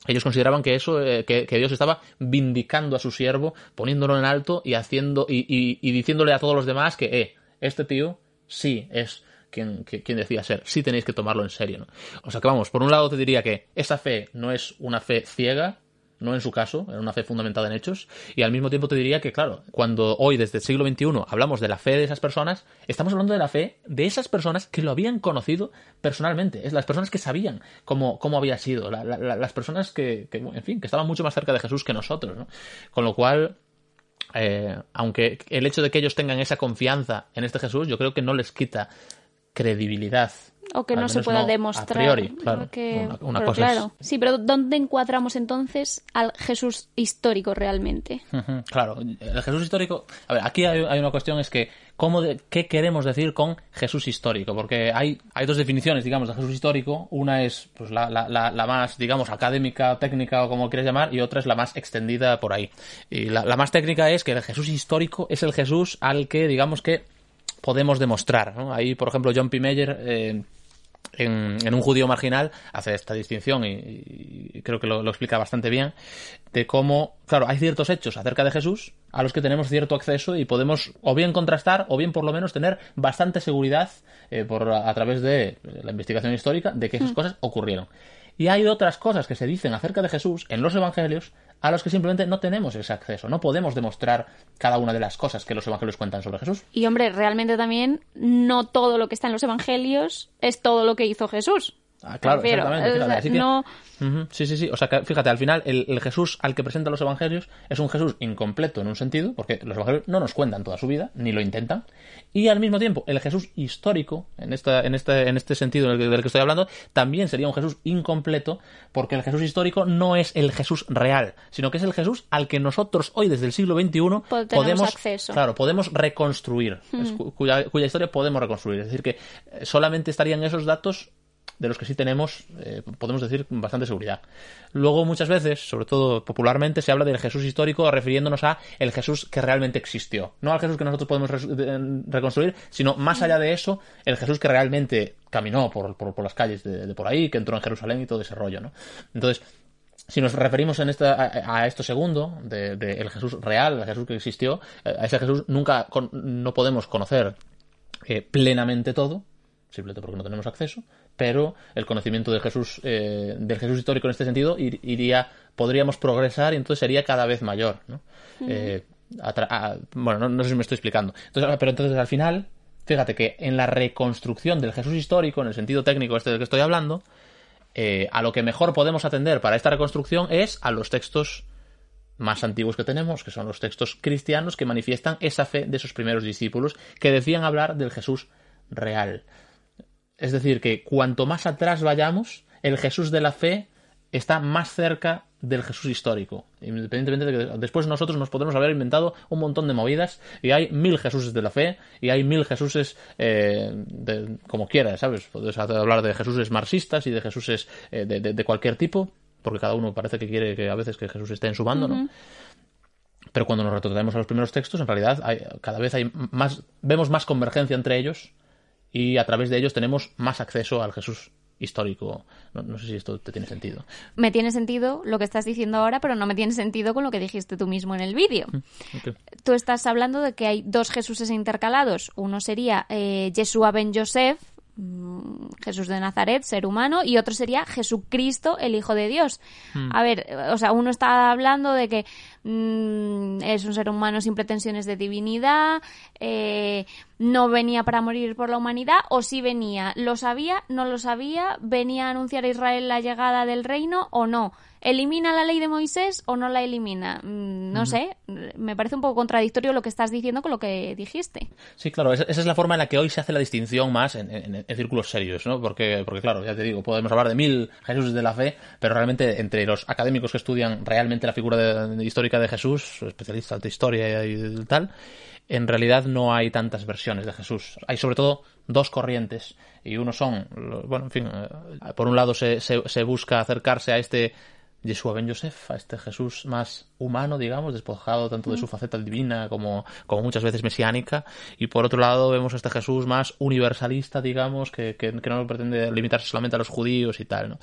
[SPEAKER 2] ellos consideraban que eso, eh, que, que Dios estaba vindicando a su siervo, poniéndolo en alto y haciendo, y, y- y diciéndole a todos los demás que, eh, este tío sí es quien decía ser, sí tenéis que tomarlo en serio, ¿no? O sea que vamos, por un lado te diría que esa fe no es una fe ciega, no en su caso, era una fe fundamentada en hechos, y al mismo tiempo te diría que, claro, cuando hoy, desde el siglo XXI, hablamos de la fe de esas personas, estamos hablando de la fe de esas personas que lo habían conocido personalmente, es las personas que sabían cómo, cómo había sido, la- la- la- las personas que, que, en fin, que estaban mucho más cerca de Jesús que nosotros, ¿no? Con lo cual, eh, aunque el hecho de que ellos tengan esa confianza en este Jesús, yo creo que no les quita credibilidad.
[SPEAKER 1] O que no se pueda
[SPEAKER 2] no
[SPEAKER 1] demostrar.
[SPEAKER 2] A priori, claro.
[SPEAKER 1] porque-
[SPEAKER 2] Una, una
[SPEAKER 1] pero
[SPEAKER 2] cosa es-
[SPEAKER 1] claro. Sí, pero ¿dónde encuadramos entonces al Jesús histórico realmente?
[SPEAKER 2] Claro, el Jesús histórico. A ver, aquí hay, hay una cuestión: es que, ¿cómo de- ¿qué queremos decir con Jesús histórico? Porque hay, hay dos definiciones, digamos, de Jesús histórico. Una es pues, la, la- la- la más, digamos, académica, técnica o como quieras llamar, y otra es la más extendida por ahí. Y la más técnica es que el Jesús histórico es el Jesús al que, digamos, que podemos demostrar. ¿no? Ahí, por ejemplo, John P. Meyer. eh, en, en un judío marginal hace esta distinción y, y creo que lo, lo explica bastante bien de cómo, claro, hay ciertos hechos acerca de Jesús a los que tenemos cierto acceso y podemos o bien contrastar o bien por lo menos tener bastante seguridad eh, por a, a través de la investigación histórica de que esas cosas ocurrieron. Y hay otras cosas que se dicen acerca de Jesús en los evangelios a los que simplemente no tenemos ese acceso, no podemos demostrar cada una de las cosas que los evangelios cuentan sobre Jesús.
[SPEAKER 1] Y hombre, realmente también no todo lo que está en los evangelios es todo lo que hizo Jesús.
[SPEAKER 2] Ah, claro, exactamente.
[SPEAKER 1] o sea,
[SPEAKER 2] que-
[SPEAKER 1] no-
[SPEAKER 2] Sí, sí, sí. O sea, que, fíjate, al final el, el Jesús al que presentan los evangelios es un Jesús incompleto en un sentido, porque los evangelios no nos cuentan toda su vida, ni lo intentan. Y al mismo tiempo, el Jesús histórico, en, esta, en, este, en este sentido en el que- del que estoy hablando, también sería un Jesús incompleto, porque el Jesús histórico no es el Jesús real, sino que es el Jesús al que nosotros hoy, desde el siglo XXI, podemos,
[SPEAKER 1] acceso.
[SPEAKER 2] claro, podemos reconstruir, es cuya, cuya historia podemos reconstruir. Es decir, que eh, solamente estarían esos datos de los que sí tenemos, eh, podemos decir, bastante seguridad. Luego, muchas veces, sobre todo popularmente, se habla del Jesús histórico refiriéndonos a el Jesús que realmente existió. No al Jesús que nosotros podemos reconstruir, sino más allá de eso, el Jesús que realmente caminó por, por, por las calles de, por ahí, que entró en Jerusalén y todo ese rollo, ¿no? Entonces, si nos referimos en esta, a, esto segundo, de, de el Jesús real, el Jesús que existió, eh, a ese Jesús nunca con- no podemos conocer eh, plenamente todo, simplemente porque no tenemos acceso, pero el conocimiento del Jesús, eh, del Jesús histórico en este sentido ir- iría, podríamos progresar y entonces sería cada vez mayor, ¿no? Eh, a tra- a- bueno, no, no sé si me estoy explicando. Entonces, pero entonces al final, fíjate que en la reconstrucción del Jesús histórico, en el sentido técnico este del que estoy hablando, eh, a lo que mejor podemos atender para esta reconstrucción es a los textos más antiguos que tenemos, que son los textos cristianos que manifiestan esa fe de esos primeros discípulos que decían hablar del Jesús real. Es decir, que cuanto más atrás vayamos, el Jesús de la fe está más cerca del Jesús histórico. Independientemente de que después nosotros nos podemos haber inventado un montón de movidas y hay mil Jesuses de la fe y hay mil Jesuses eh, de- como quieras, ¿sabes? Puedes hablar de Jesuses marxistas y de Jesuses eh, de, de- de cualquier tipo, porque cada uno parece que quiere que a veces que Jesús esté en su bando, ¿no? Pero cuando nos retrocedemos a los primeros textos, en realidad hay- cada vez hay más, vemos más convergencia entre ellos y a través de ellos tenemos más acceso al Jesús histórico. No, no sé si esto te tiene sentido.
[SPEAKER 1] Me tiene sentido lo que estás diciendo ahora, pero no me tiene sentido con lo que dijiste tú mismo en el vídeo.
[SPEAKER 2] Ok.
[SPEAKER 1] Tú estás hablando de que hay dos Jesuses intercalados. Uno sería eh, Yeshua ben Yosef, mm, Jesús de Nazaret, ser humano, y otro sería Jesucristo, el Hijo de Dios. A ver, o sea, uno está hablando de que mm, es un ser humano sin pretensiones de divinidad, eh, no venía para morir por la humanidad, o sí venía, lo sabía, no lo sabía, venía a anunciar a Israel la llegada del reino o no. ¿Elimina la ley de Moisés o no la elimina? Mm, No sé, me parece un poco contradictorio lo que estás diciendo con lo que dijiste.
[SPEAKER 2] Sí, claro, esa, esa es la forma en la que hoy se hace la distinción más en, en- en círculos serios, ¿no? Porque, porque, claro, ya te digo, podemos hablar de mil Jesús de la fe, pero realmente entre los académicos que estudian realmente la figura de- de- histórica de Jesús, especialistas de historia y tal, en realidad no hay tantas versiones de Jesús. Hay sobre todo dos corrientes y uno son, bueno, en fin, eh, por un lado se, se busca acercarse a este Yeshua ben Yosef, a este Jesús más humano, digamos, despojado tanto de su faceta divina como, como muchas veces mesiánica, y por otro lado vemos a este Jesús más universalista, digamos, que, que, no pretende limitarse solamente a los judíos y tal, ¿no?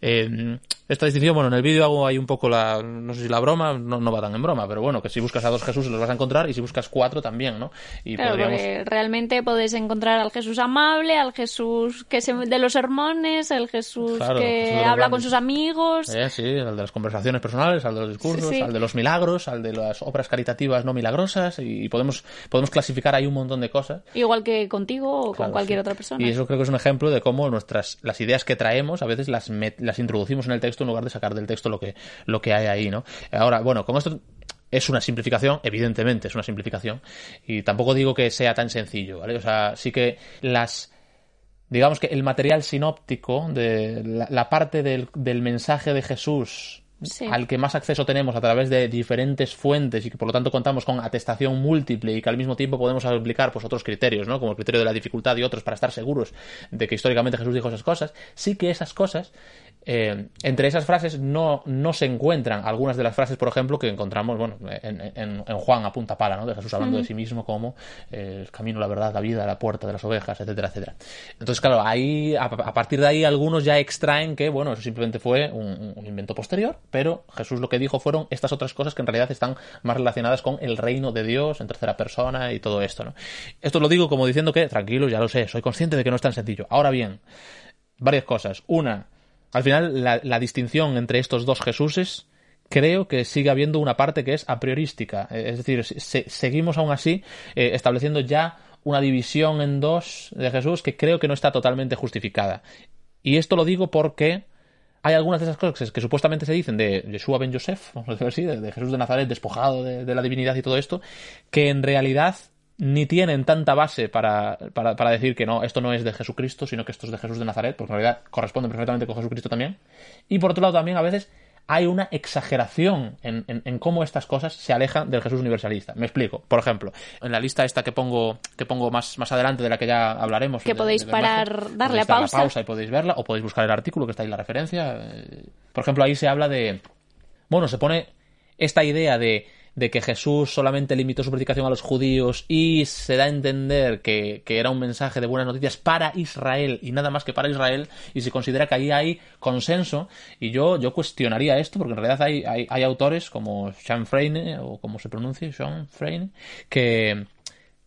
[SPEAKER 2] Eh, esta distinción, bueno, en el vídeo hago ahí un poco la, no sé si la broma, no, no va tan en broma, pero bueno, que si buscas a dos Jesús los vas a encontrar y si buscas cuatro también, ¿no?
[SPEAKER 1] Y claro, realmente puedes encontrar al Jesús amable, al Jesús que se, de los sermones, el Jesús que habla con sus amigos.
[SPEAKER 2] Eh, sí, al de las conversaciones personales, al de los discursos, al de los milagros, al de las obras caritativas no milagrosas y podemos, podemos clasificar ahí un montón de cosas.
[SPEAKER 1] Igual que contigo o con cualquier otra persona.
[SPEAKER 2] Y eso creo que es un ejemplo de cómo nuestras, las ideas que traemos a veces las, las introducimos en el texto en lugar de sacar del texto lo que, lo que hay ahí, ¿no? Ahora, bueno, con esto es una simplificación, evidentemente es una simplificación, y tampoco digo que sea tan sencillo, ¿vale? O sea, sí que las digamos que el material sinóptico de la, parte del, del, mensaje de Jesús al que más acceso tenemos a través de diferentes fuentes y que por lo tanto contamos con atestación múltiple y que al mismo tiempo podemos aplicar pues otros criterios, ¿no? Como el criterio de la dificultad y otros para estar seguros de que históricamente Jesús dijo esas cosas, sí que esas cosas eh, entre esas frases no, no se encuentran algunas de las frases, por ejemplo, que encontramos bueno, en, en, en Juan a punta pala, ¿no? de Jesús hablando de sí mismo como eh, el camino, la verdad, la vida, la puerta de las ovejas, etcétera, etcétera. Entonces, claro, ahí, a, partir de ahí algunos ya extraen que, bueno, eso simplemente fue un, un, invento posterior, pero Jesús lo que dijo fueron estas otras cosas que en realidad están más relacionadas con el reino de Dios en tercera persona y todo esto. ¿no? Esto lo digo como diciendo que, tranquilo, ya lo sé, soy consciente de que no es tan sencillo. Ahora bien, varias cosas. Una, al final, la, distinción entre estos dos Jesuses creo que sigue habiendo una parte que es a priorística. Eh, es decir, seguimos aún así eh, estableciendo ya una división en dos de Jesús que creo que no está totalmente justificada. Y esto lo digo porque hay algunas de esas cosas que supuestamente se dicen de Yeshua ben Yosef, vamos a decir así, de, Jesús de Nazaret despojado de, la divinidad y todo esto, que en realidad ni tienen tanta base para, para, para, decir que no, esto no es de Jesucristo, sino que esto es de Jesús de Nazaret, porque en realidad corresponde perfectamente con Jesucristo también. Y por otro lado también a veces hay una exageración en, en, cómo estas cosas se alejan del Jesús universalista. Me explico. Por ejemplo, en la lista esta que pongo, que pongo más, más adelante, de la que ya hablaremos.
[SPEAKER 1] Que podéis parar, darle a pausa.
[SPEAKER 2] pausa y podéis verla, o podéis buscar el artículo que está ahí la referencia. Por ejemplo, ahí se habla de. Bueno, se pone esta idea de de que Jesús solamente limitó su predicación a los judíos y se da a entender que, era un mensaje de buenas noticias para Israel y nada más que para Israel y se considera que ahí hay consenso. Y yo, yo cuestionaría esto porque en realidad hay, hay, autores como Sean Freine o como se pronuncia Sean Freine que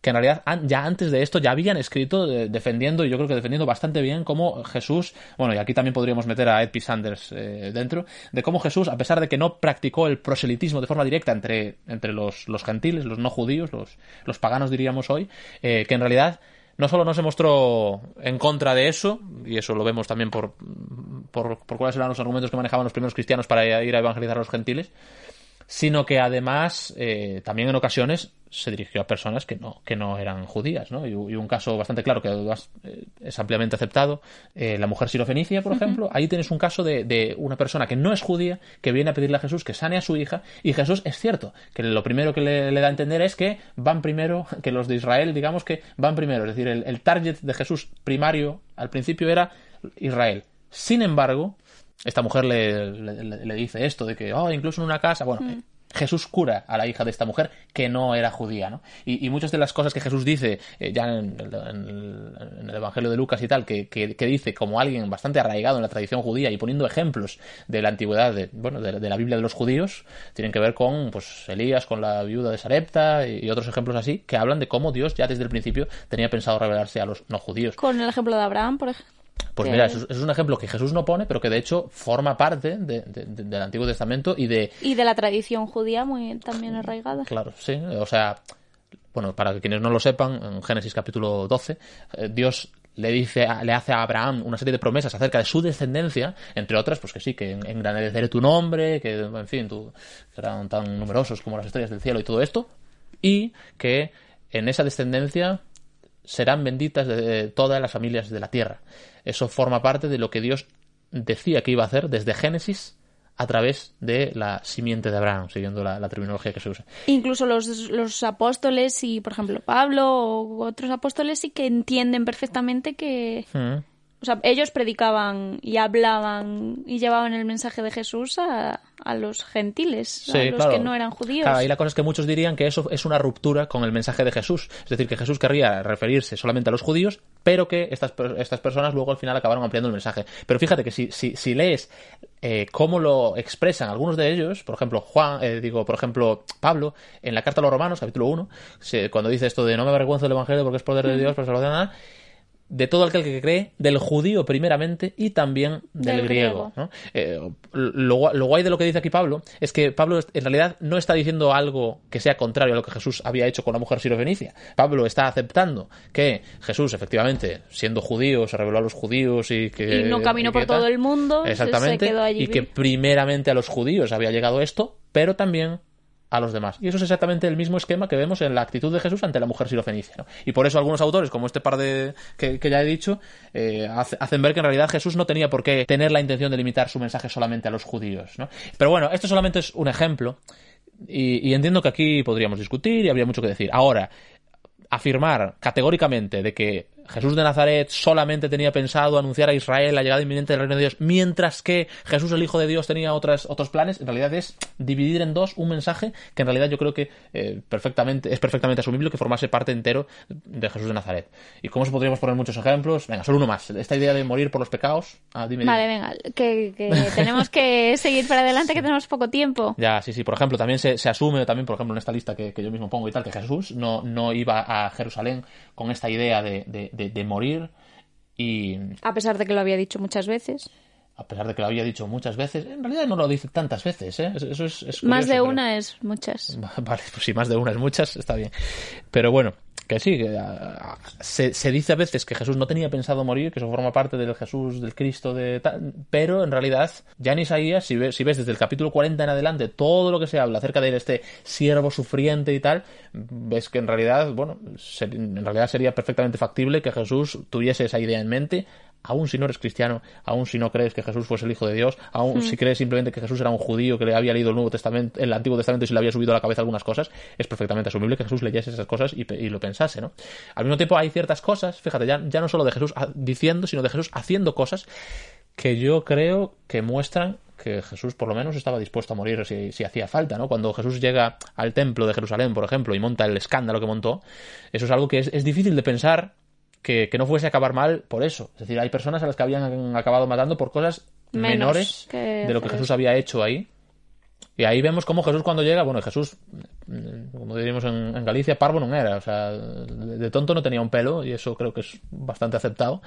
[SPEAKER 2] que en realidad ya antes de esto ya habían escrito defendiendo, y yo creo que defendiendo bastante bien, cómo Jesús, bueno, y aquí también podríamos meter a Ed P. Sanders eh, dentro, de cómo Jesús, a pesar de que no practicó el proselitismo de forma directa entre, entre los, los gentiles, los no judíos, los, los paganos diríamos hoy, eh, que en realidad no solo no se mostró en contra de eso, y eso lo vemos también por, por, por cuáles eran los argumentos que manejaban los primeros cristianos para ir a evangelizar a los gentiles, sino que además eh, también en ocasiones se dirigió a personas que no, que no eran judías, ¿no? Y, un caso bastante claro que eh, es ampliamente aceptado, eh, la mujer sirofenicia, por ejemplo, ahí tienes un caso de, de, una persona que no es judía, que viene a pedirle a Jesús que sane a su hija, y Jesús es cierto, que lo primero que le, da a entender es que van primero, que los de Israel, digamos que van primero, es decir, el, target de Jesús primario al principio era Israel. Sin embargo, esta mujer le, le, dice esto de que, oh, incluso en una casa, bueno, mm. Jesús cura a la hija de esta mujer que no era judía, ¿no? Y, muchas de las cosas que Jesús dice, eh, ya en el, Evangelio de Lucas y tal, que, que, dice como alguien bastante arraigado en la tradición judía y poniendo ejemplos de la antigüedad, de, bueno, de, la Biblia de los judíos, tienen que ver con, pues, Elías, con la viuda de Sarepta y, otros ejemplos así, que hablan de cómo Dios ya desde el principio tenía pensado revelarse a los no judíos.
[SPEAKER 1] Con el ejemplo de Abraham, por ejemplo.
[SPEAKER 2] Pues mira, es un ejemplo que Jesús no pone, pero que de hecho forma parte del Antiguo Testamento y de...
[SPEAKER 1] Y de la tradición judía muy también arraigada.
[SPEAKER 2] Claro, sí. O sea, bueno, para quienes no lo sepan, en Génesis capítulo 12, eh, Dios le dice le hace a Abraham una serie de promesas acerca de su descendencia, entre otras, pues que sí, que engrandeceré tu nombre, que en fin, tú serán tan numerosos como las estrellas del cielo y todo esto, y que en esa descendencia serán benditas de todas las familias de la tierra. Eso forma parte de lo que Dios decía que iba a hacer desde Génesis a través de la simiente de Abraham, siguiendo la, la terminología que se usa.
[SPEAKER 1] Incluso los, los apóstoles y, por ejemplo, Pablo u otros apóstoles sí que entienden perfectamente que...
[SPEAKER 2] Mm.
[SPEAKER 1] O sea, ellos predicaban y hablaban y llevaban el mensaje de Jesús a, a los gentiles, a
[SPEAKER 2] Sí,
[SPEAKER 1] los
[SPEAKER 2] claro.
[SPEAKER 1] que no eran judíos.
[SPEAKER 2] Claro, ahí la cosa es que muchos dirían que eso es una ruptura con el mensaje de Jesús. Es decir, que Jesús querría referirse solamente a los judíos, pero que estas, estas personas luego al final acabaron ampliando el mensaje. Pero fíjate que si, si, si lees eh, cómo lo expresan algunos de ellos, por ejemplo, Juan, eh, digo, por ejemplo, Pablo, en la carta a los romanos, capítulo 1, se- cuando dice esto de no me avergüenzo del evangelio porque es poder de Dios para salvación de todo aquel que cree, del judío primeramente y también del,
[SPEAKER 1] Del
[SPEAKER 2] griego.
[SPEAKER 1] griego.
[SPEAKER 2] ¿no? Eh, lo, lo guay de lo que dice aquí Pablo es que Pablo en realidad no está diciendo algo que sea contrario a lo que Jesús había hecho con la mujer sirofenicia. Pablo está aceptando que Jesús, efectivamente, siendo judío, se reveló a los judíos y que.
[SPEAKER 1] Y no caminó
[SPEAKER 2] y
[SPEAKER 1] por todo el mundo,
[SPEAKER 2] Exactamente.
[SPEAKER 1] se quedó allí
[SPEAKER 2] y que primeramente a los judíos había llegado esto, pero también a los demás. Y eso es exactamente el mismo esquema que vemos en la actitud de Jesús ante la mujer sirofenicia. Y por eso algunos autores, como este par de que, que ya he dicho, eh, hace- hacen ver que en realidad Jesús no tenía por qué tener la intención de limitar su mensaje solamente a los judíos. ¿no? Pero bueno, esto solamente es un ejemplo. Y entiendo que aquí podríamos discutir y habría mucho que decir. Ahora, afirmar categóricamente de que Jesús de Nazaret solamente tenía pensado anunciar a Israel la llegada inminente del reino de Dios, mientras que Jesús el Hijo de Dios tenía otras, otros planes, en realidad es dividir en dos un mensaje que en realidad yo creo que eh, perfectamente, es perfectamente asumible que formase parte entero de Jesús de Nazaret. ¿Y cómo se podríamos poner muchos ejemplos? Venga, solo uno más. Esta idea de morir por los pecados. Ah, dime, dime.
[SPEAKER 1] Vale, venga, que, que tenemos que seguir para adelante, que tenemos poco tiempo.
[SPEAKER 2] Ya, sí, sí. Por ejemplo, también se, se asume, también, por ejemplo, en esta lista que, que yo mismo pongo y tal, que Jesús no, no iba a Jerusalén con esta idea de, de- de- de morir y
[SPEAKER 1] A pesar de que lo había dicho muchas veces.
[SPEAKER 2] A pesar de que lo había dicho muchas veces, en realidad no lo dice tantas veces, ¿eh? Eso es,
[SPEAKER 1] Más de
[SPEAKER 2] pero-
[SPEAKER 1] una es muchas.
[SPEAKER 2] Vale, pues si más de una es muchas, está bien. Pero bueno, que sí, que, ah, se, se dice a veces que Jesús no tenía pensado morir, que eso forma parte del Jesús, del Cristo, de tal, pero en realidad, ya en Isaías, si ves, si ves desde el capítulo 40 en adelante todo lo que se habla acerca de este siervo sufriente y tal, ves que en realidad, bueno, ser- en realidad sería perfectamente factible que Jesús tuviese esa idea en mente, aun si no eres cristiano, aun si no crees que Jesús fuese el Hijo de Dios, aun si crees simplemente que Jesús era un judío que le había leído el Nuevo Testamento, el Antiguo Testamento y se le había subido a la cabeza algunas cosas, es perfectamente asumible que Jesús leyese esas cosas y, lo pensase, ¿no? Al mismo tiempo hay ciertas cosas, fíjate, ya, ya no solo de Jesús ha- diciendo, sino de Jesús haciendo cosas que yo creo que muestran que Jesús por lo menos estaba dispuesto a morir si, si hacía falta, ¿no? Cuando Jesús llega al templo de Jerusalén, por ejemplo, y monta el escándalo que montó, eso es algo que es, es difícil de pensar que, que no fuese a acabar mal por eso. Es decir, hay personas a las que habían acabado matando por cosas
[SPEAKER 1] Menos
[SPEAKER 2] menores de lo que Jesús había hecho ahí. Y ahí vemos cómo Jesús cuando llega, bueno, Jesús, como diríamos en, en Galicia, parvo no era, o sea, de tonto no tenía un pelo y eso creo que es bastante aceptado.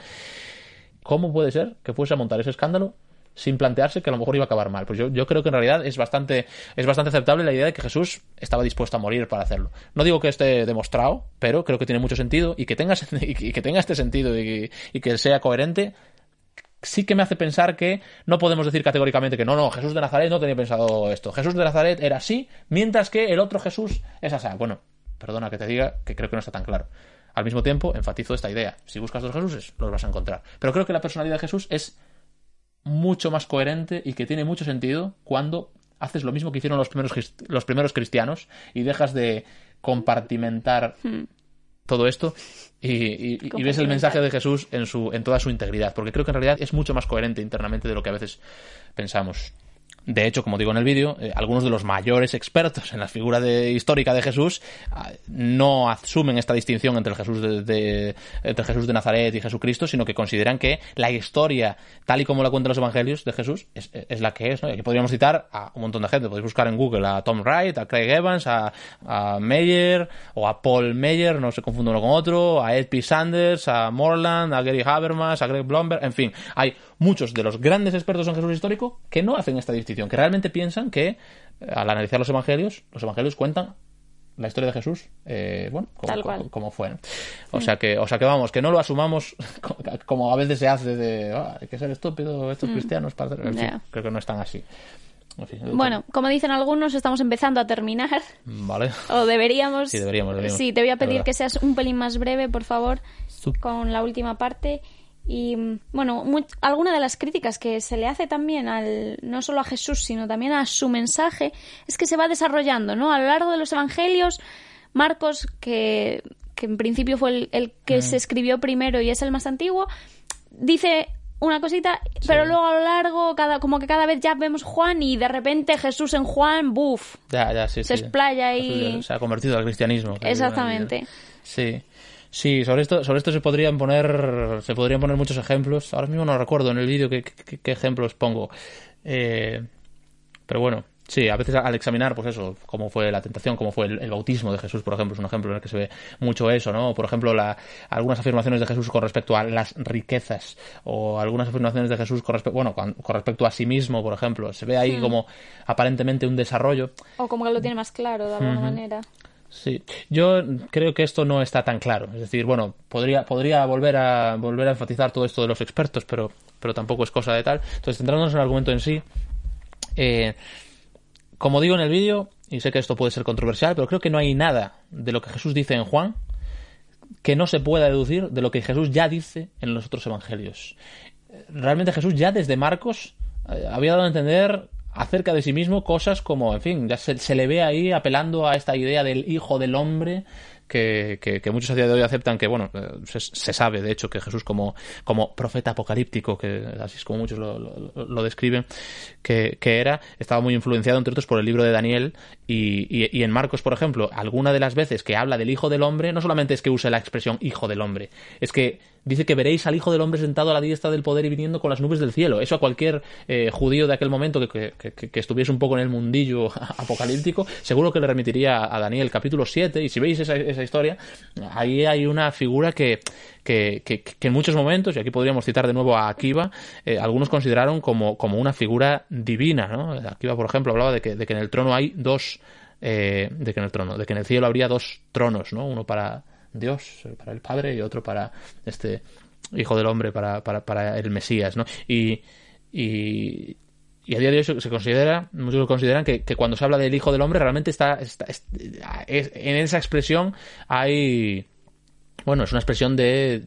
[SPEAKER 2] ¿Cómo puede ser que fuese a montar ese escándalo sin plantearse que a lo mejor iba a acabar mal? Pues yo, creo que en realidad es bastante, es bastante aceptable la idea de que Jesús estaba dispuesto a morir para hacerlo. No digo que esté demostrado, pero creo que tiene mucho sentido y que tenga, y que, tenga este sentido y, que sea coherente sí que me hace pensar que no podemos decir categóricamente que no, no, Jesús de Nazaret no tenía pensado esto. Jesús de Nazaret era así, mientras que el otro Jesús es así. Bueno, perdona que te diga que creo que no está tan claro. Al mismo tiempo, enfatizo esta idea. Si buscas dos Jesuses, los vas a encontrar. Pero creo que la personalidad de Jesús es mucho más coherente y que tiene mucho sentido cuando haces lo mismo que hicieron los primeros, los primeros cristianos y dejas de compartimentar todo esto y- y ves el mensaje de Jesús en, su, en toda su integridad, porque creo que en realidad es mucho más coherente internamente de lo que a veces pensamos. De hecho, como digo en el vídeo, eh, algunos de los mayores expertos en la figura de- histórica de Jesús ah, no asumen esta distinción entre el Jesús de, Jesús de Nazaret y Jesucristo, sino que consideran que la historia, tal y como la cuentan los evangelios de Jesús, es, es la que es. ¿no? Y aquí podríamos citar a un montón de gente. Podéis buscar en Google a Tom Wright, a Craig Evans, a, a Meyer o a Paul Meyer, no se confunde uno con otro, a Ed P. Sanders, a Morland, a Gary Habermas, a Greg Blomberg, en fin, hay muchos de los grandes expertos en Jesús histórico que no hacen esta distinción, que realmente piensan que eh, al analizar los evangelios, los evangelios cuentan la historia de Jesús, eh, bueno, como,
[SPEAKER 1] Tal cual.
[SPEAKER 2] como- como fue. ¿no? O sea que, o sea que vamos, que no lo asumamos como a veces se hace de, "Ah, hay que ser estúpido estos cristianos para hacer-". En fin, creo que no están así. En fin,
[SPEAKER 1] Bueno, como dicen algunos, estamos empezando a terminar.
[SPEAKER 2] Vale.
[SPEAKER 1] O deberíamos.
[SPEAKER 2] Sí, deberíamos, deberíamos.
[SPEAKER 1] Sí, te voy a pedir que seas un pelín más breve, por favor, con la última parte. Y bueno, mu- alguna de las críticas que se le hace también al no solo a Jesús, sino también a su mensaje, es que se va desarrollando, ¿no? A lo largo de los evangelios, Marcos, que, que en principio fue el, el que se escribió primero y es el más antiguo, dice una cosita, pero luego a lo largo, cada, como que cada vez ya vemos Juan y de repente Jesús en Juan, buf,
[SPEAKER 2] Ya, ya, sí,
[SPEAKER 1] se
[SPEAKER 2] sí.
[SPEAKER 1] explaya
[SPEAKER 2] Jesús
[SPEAKER 1] ahí.
[SPEAKER 2] ya Se ha convertido al cristianismo.
[SPEAKER 1] Exactamente.
[SPEAKER 2] Sí. Sí, sobre esto, sobre esto se podrían poner, se podrían poner muchos ejemplos. Ahora mismo no recuerdo en el vídeo qué, qué- qué ejemplos pongo. Eh, pero bueno, sí, a veces al examinar, pues eso, cómo fue la tentación, cómo fue el, el bautismo de Jesús, por ejemplo, es un ejemplo en el que se ve mucho eso, ¿no? Por ejemplo, la, algunas afirmaciones de Jesús con respecto a las riquezas, o algunas afirmaciones de Jesús con respecto, bueno, con, con respecto a sí mismo, por ejemplo. Se ve ahí como aparentemente un desarrollo.
[SPEAKER 1] O como que lo tiene más claro de alguna manera.
[SPEAKER 2] Sí, yo creo que esto no está tan claro. Es decir, bueno, podría, podría volver a volver a enfatizar todo esto de los expertos, pero, pero tampoco es cosa de tal. Entonces, centrándonos en el argumento en sí, eh, como digo en el vídeo, y sé que esto puede ser controversial, pero creo que no hay nada de lo que Jesús dice en Juan que no se pueda deducir de lo que Jesús ya dice en los otros evangelios. Realmente Jesús ya desde Marcos eh, había dado a entender acerca de sí mismo cosas como, en fin, ya se, se le ve ahí apelando a esta idea del hijo del hombre que, muchos a día de hoy aceptan que, bueno, eh, se, se sabe de hecho que Jesús como, como profeta apocalíptico, que así es como muchos lo, describen, que, era, estaba muy influenciado entre otros por el libro de Daniel y, y- en Marcos, por ejemplo, alguna de las veces que habla del hijo del hombre, no solamente es que use la expresión hijo del hombre, es que dice que veréis al hijo del hombre sentado a la diestra del poder y viniendo con las nubes del cielo. Eso a cualquier eh, judío de aquel momento que, que- que- que estuviese un poco en el mundillo apocalíptico, seguro que le remitiría a Daniel capítulo 7 y si veis esa, esa historia, ahí hay una figura que, que, que- en muchos momentos, y aquí podríamos citar de nuevo a Akiva, eh, algunos consideraron como, como una figura divina. ¿no? Akiva, por ejemplo, hablaba de que, de que en el trono hay dos, eh, de que en el trono, de que en el cielo habría dos tronos, ¿no? uno para Dios, para el Padre y otro para este Hijo del Hombre, para, para, el Mesías, ¿no? Y, y a día de hoy se considera, muchos consideran que, que cuando se habla del Hijo del Hombre realmente está, está- es- es- en esa expresión hay, bueno, es una expresión de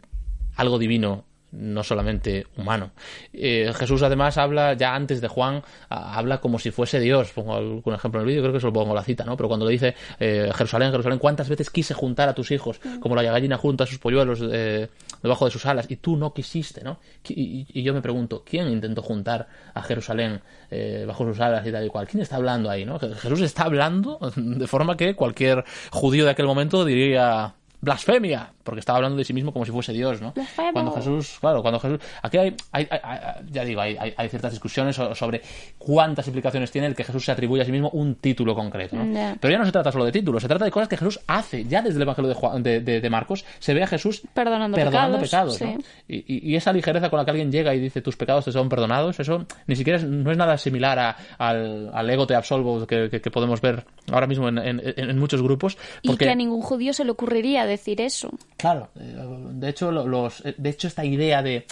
[SPEAKER 2] algo divino, no solamente humano. Eh, Jesús además habla, ya antes de Juan, a- habla como si fuese Dios. Pongo algún ejemplo en el vídeo, creo que solo pongo la cita, ¿no? Pero cuando le dice, eh, Jerusalén, Jerusalén, ¿cuántas veces quise juntar a tus hijos como la gallina junta a sus polluelos eh, debajo de sus alas? Y tú no quisiste, ¿no? Y, y- yo me pregunto, ¿quién intentó juntar a Jerusalén bajo sus alas y tal y cual? ¿Quién está hablando ahí, no? Jesús está hablando de forma que cualquier judío de aquel momento diría blasfemia, porque estaba hablando de sí mismo como si fuese Dios, ¿no?
[SPEAKER 1] Blasfemo.
[SPEAKER 2] Cuando Jesús, claro, cuando Jesús, aquí hay, hay- ya digo, hay, hay- ciertas discusiones so- sobre cuántas implicaciones tiene el que Jesús se atribuye a sí mismo un título concreto, ¿no? Pero ya no se trata solo de títulos, se trata de cosas que Jesús hace, ya desde el Evangelio de, Juan- de, de- de Marcos, se ve a Jesús
[SPEAKER 1] Perdonando
[SPEAKER 2] perdonando
[SPEAKER 1] pecados,
[SPEAKER 2] pecados, ¿no?
[SPEAKER 1] sí.
[SPEAKER 2] Y, y- y esa ligereza con la que alguien llega y dice tus pecados te son perdonados, eso ni siquiera es, no es nada similar a- al, al ego te absolvo que, que- que podemos ver ahora mismo en, en- en muchos grupos.
[SPEAKER 1] Y que a ningún judío se le ocurriría decir eso.
[SPEAKER 2] Claro, eh, de hecho, lo- los, eh, de hecho esta idea de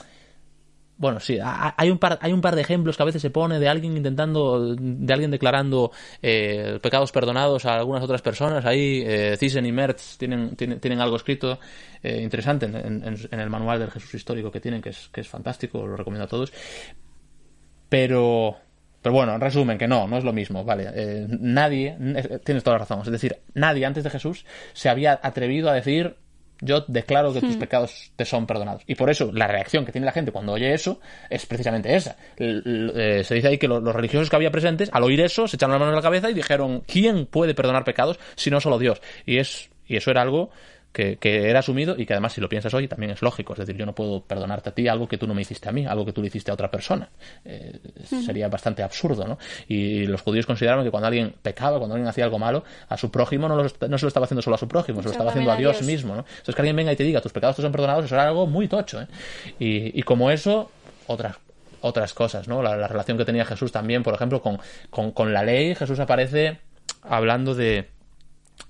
[SPEAKER 2] bueno, sí, ha- hay un par, hay un par de ejemplos que a veces se pone de alguien intentando, de alguien declarando eh, pecados perdonados a algunas otras personas. Ahí eh, Thyssen y Mertz tienen, tienen, tienen algo escrito eh, interesante en, en- en el manual del Jesús histórico que tienen, que es, que es fantástico, lo recomiendo a todos. Pero, pero bueno, en resumen, que no, no es lo mismo, ¿vale? Eh, nadie, tienes toda la razón, es decir, nadie antes de Jesús se había atrevido a decir yo declaro que tus pecados te son perdonados. Y por eso la reacción que tiene la gente cuando oye eso es precisamente esa. Eh, se dice ahí que lo- los religiosos que había presentes, al oír eso, se echaron la mano en la cabeza y dijeron, ¿quién puede perdonar pecados si no solo Dios? Y, es, y eso era algo que, que era asumido y que además si lo piensas hoy también es lógico. Es decir, yo no puedo perdonarte a ti algo que tú no me hiciste a mí, algo que tú le hiciste a otra persona. Eh, Sería bastante absurdo, ¿no? Y los judíos consideraban que cuando alguien pecaba, cuando alguien hacía algo malo, a su prójimo no, lo no se lo estaba haciendo solo a su prójimo, se lo estaba haciendo a Dios,
[SPEAKER 1] Dios.
[SPEAKER 2] mismo, ¿no? Entonces que alguien venga y te diga tus pecados te son perdonados, eso era algo muy tocho, ¿eh? Y, y como eso, otras otras cosas, ¿no? La, la relación que tenía Jesús también, por ejemplo, con, con, con la ley, Jesús aparece hablando de,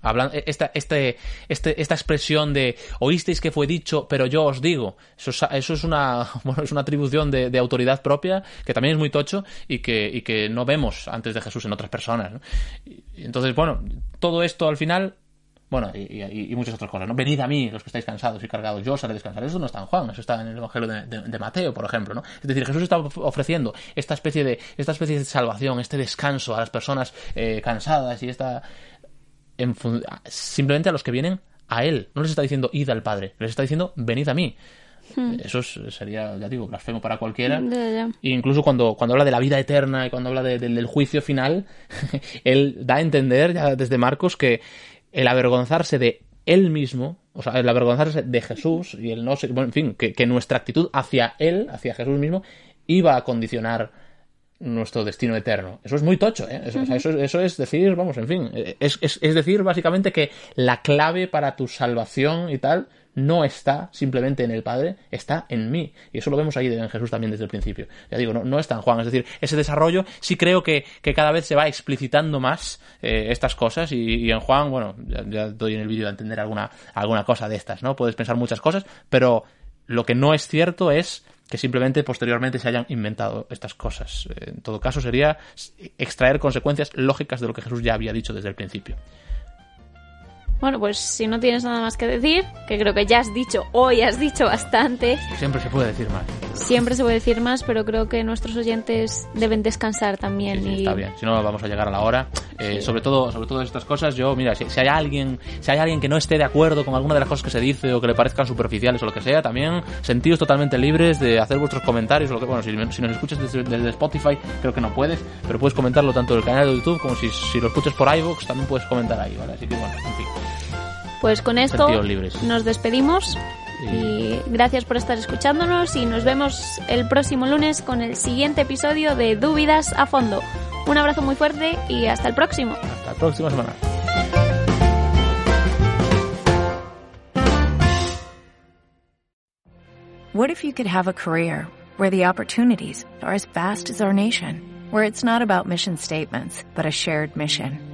[SPEAKER 2] Hablan, esta, este, este, esta expresión de oísteis que fue dicho, pero yo os digo, eso es, eso es una, bueno, es una atribución de, autoridad propia que también es muy tocho y que, y que no vemos antes de Jesús en otras personas. ¿no? Y- y entonces, bueno, todo esto al final, bueno, y, muchas otras cosas, ¿no? Venid a mí, los que estáis cansados y cargados, yo os haré descansar. Eso no está en Juan, eso está en el Evangelio de, Mateo, por ejemplo, ¿no? Es decir, Jesús está ofreciendo esta especie de, esta especie de salvación, este descanso a las personas eh, cansadas y esta... simplemente a los que vienen a Él. No les está diciendo id al Padre, les está diciendo venid a mí. Hmm. Eso sería, ya digo, blasfemo para cualquiera. incluso cuando, cuando habla de la vida eterna y cuando habla del juicio final, él da a entender ya desde Marcos que el avergonzarse de él mismo, o sea, el avergonzarse de Jesús y el no ser, bueno, en fin, que, nuestra actitud hacia él, hacia Jesús mismo, iba a condicionar nuestro destino eterno. Eso es muy tocho, ¿eh? Eso, es decir, vamos, en fin, es, es decir básicamente que la clave para tu salvación y tal no está simplemente en el Padre, está en mí. Y eso lo vemos ahí en Jesús también desde el principio. Ya digo, no, está en Juan. Es decir, ese desarrollo sí creo que, cada vez se va explicitando más eh, estas cosas y, en Juan, bueno, ya, doy en el vídeo a entender alguna, alguna cosa de estas, ¿no? Puedes pensar muchas cosas, pero lo que no es cierto es que simplemente posteriormente se hayan inventado estas cosas. En todo caso, sería extraer consecuencias lógicas de lo que Jesús ya había dicho desde el principio.
[SPEAKER 1] Bueno, pues si no tienes nada más que decir, que creo que ya has dicho, hoy has dicho bastante.
[SPEAKER 2] Siempre se puede decir más.
[SPEAKER 1] Siempre se puede decir más, pero creo que nuestros oyentes deben descansar también. y...
[SPEAKER 2] Está bien, si no vamos a llegar a la hora. Eh, sobre todo, sobre todo estas cosas, yo, mira, si, hay alguien, si hay alguien que no esté de acuerdo con alguna de las cosas que se dice o que le parezcan superficiales o lo que sea, también sentidos totalmente libres de hacer vuestros comentarios o lo que, bueno, si, nos escuchas desde, Spotify, creo que no puedes, pero puedes comentarlo tanto en el canal de YouTube como si, si lo escuchas por iVoox, también puedes comentar ahí, ¿vale? Así que bueno, en fin.
[SPEAKER 1] Pues con esto nos despedimos. Y gracias por estar escuchándonos y nos vemos el próximo lunes con el siguiente episodio de Dúvidas a Fondo. Un abrazo muy fuerte y hasta el próximo.
[SPEAKER 2] Hasta la próxima semana. What if you could have a career where the opportunities are as vast as our nation, where it's not about mission statements, but a shared mission?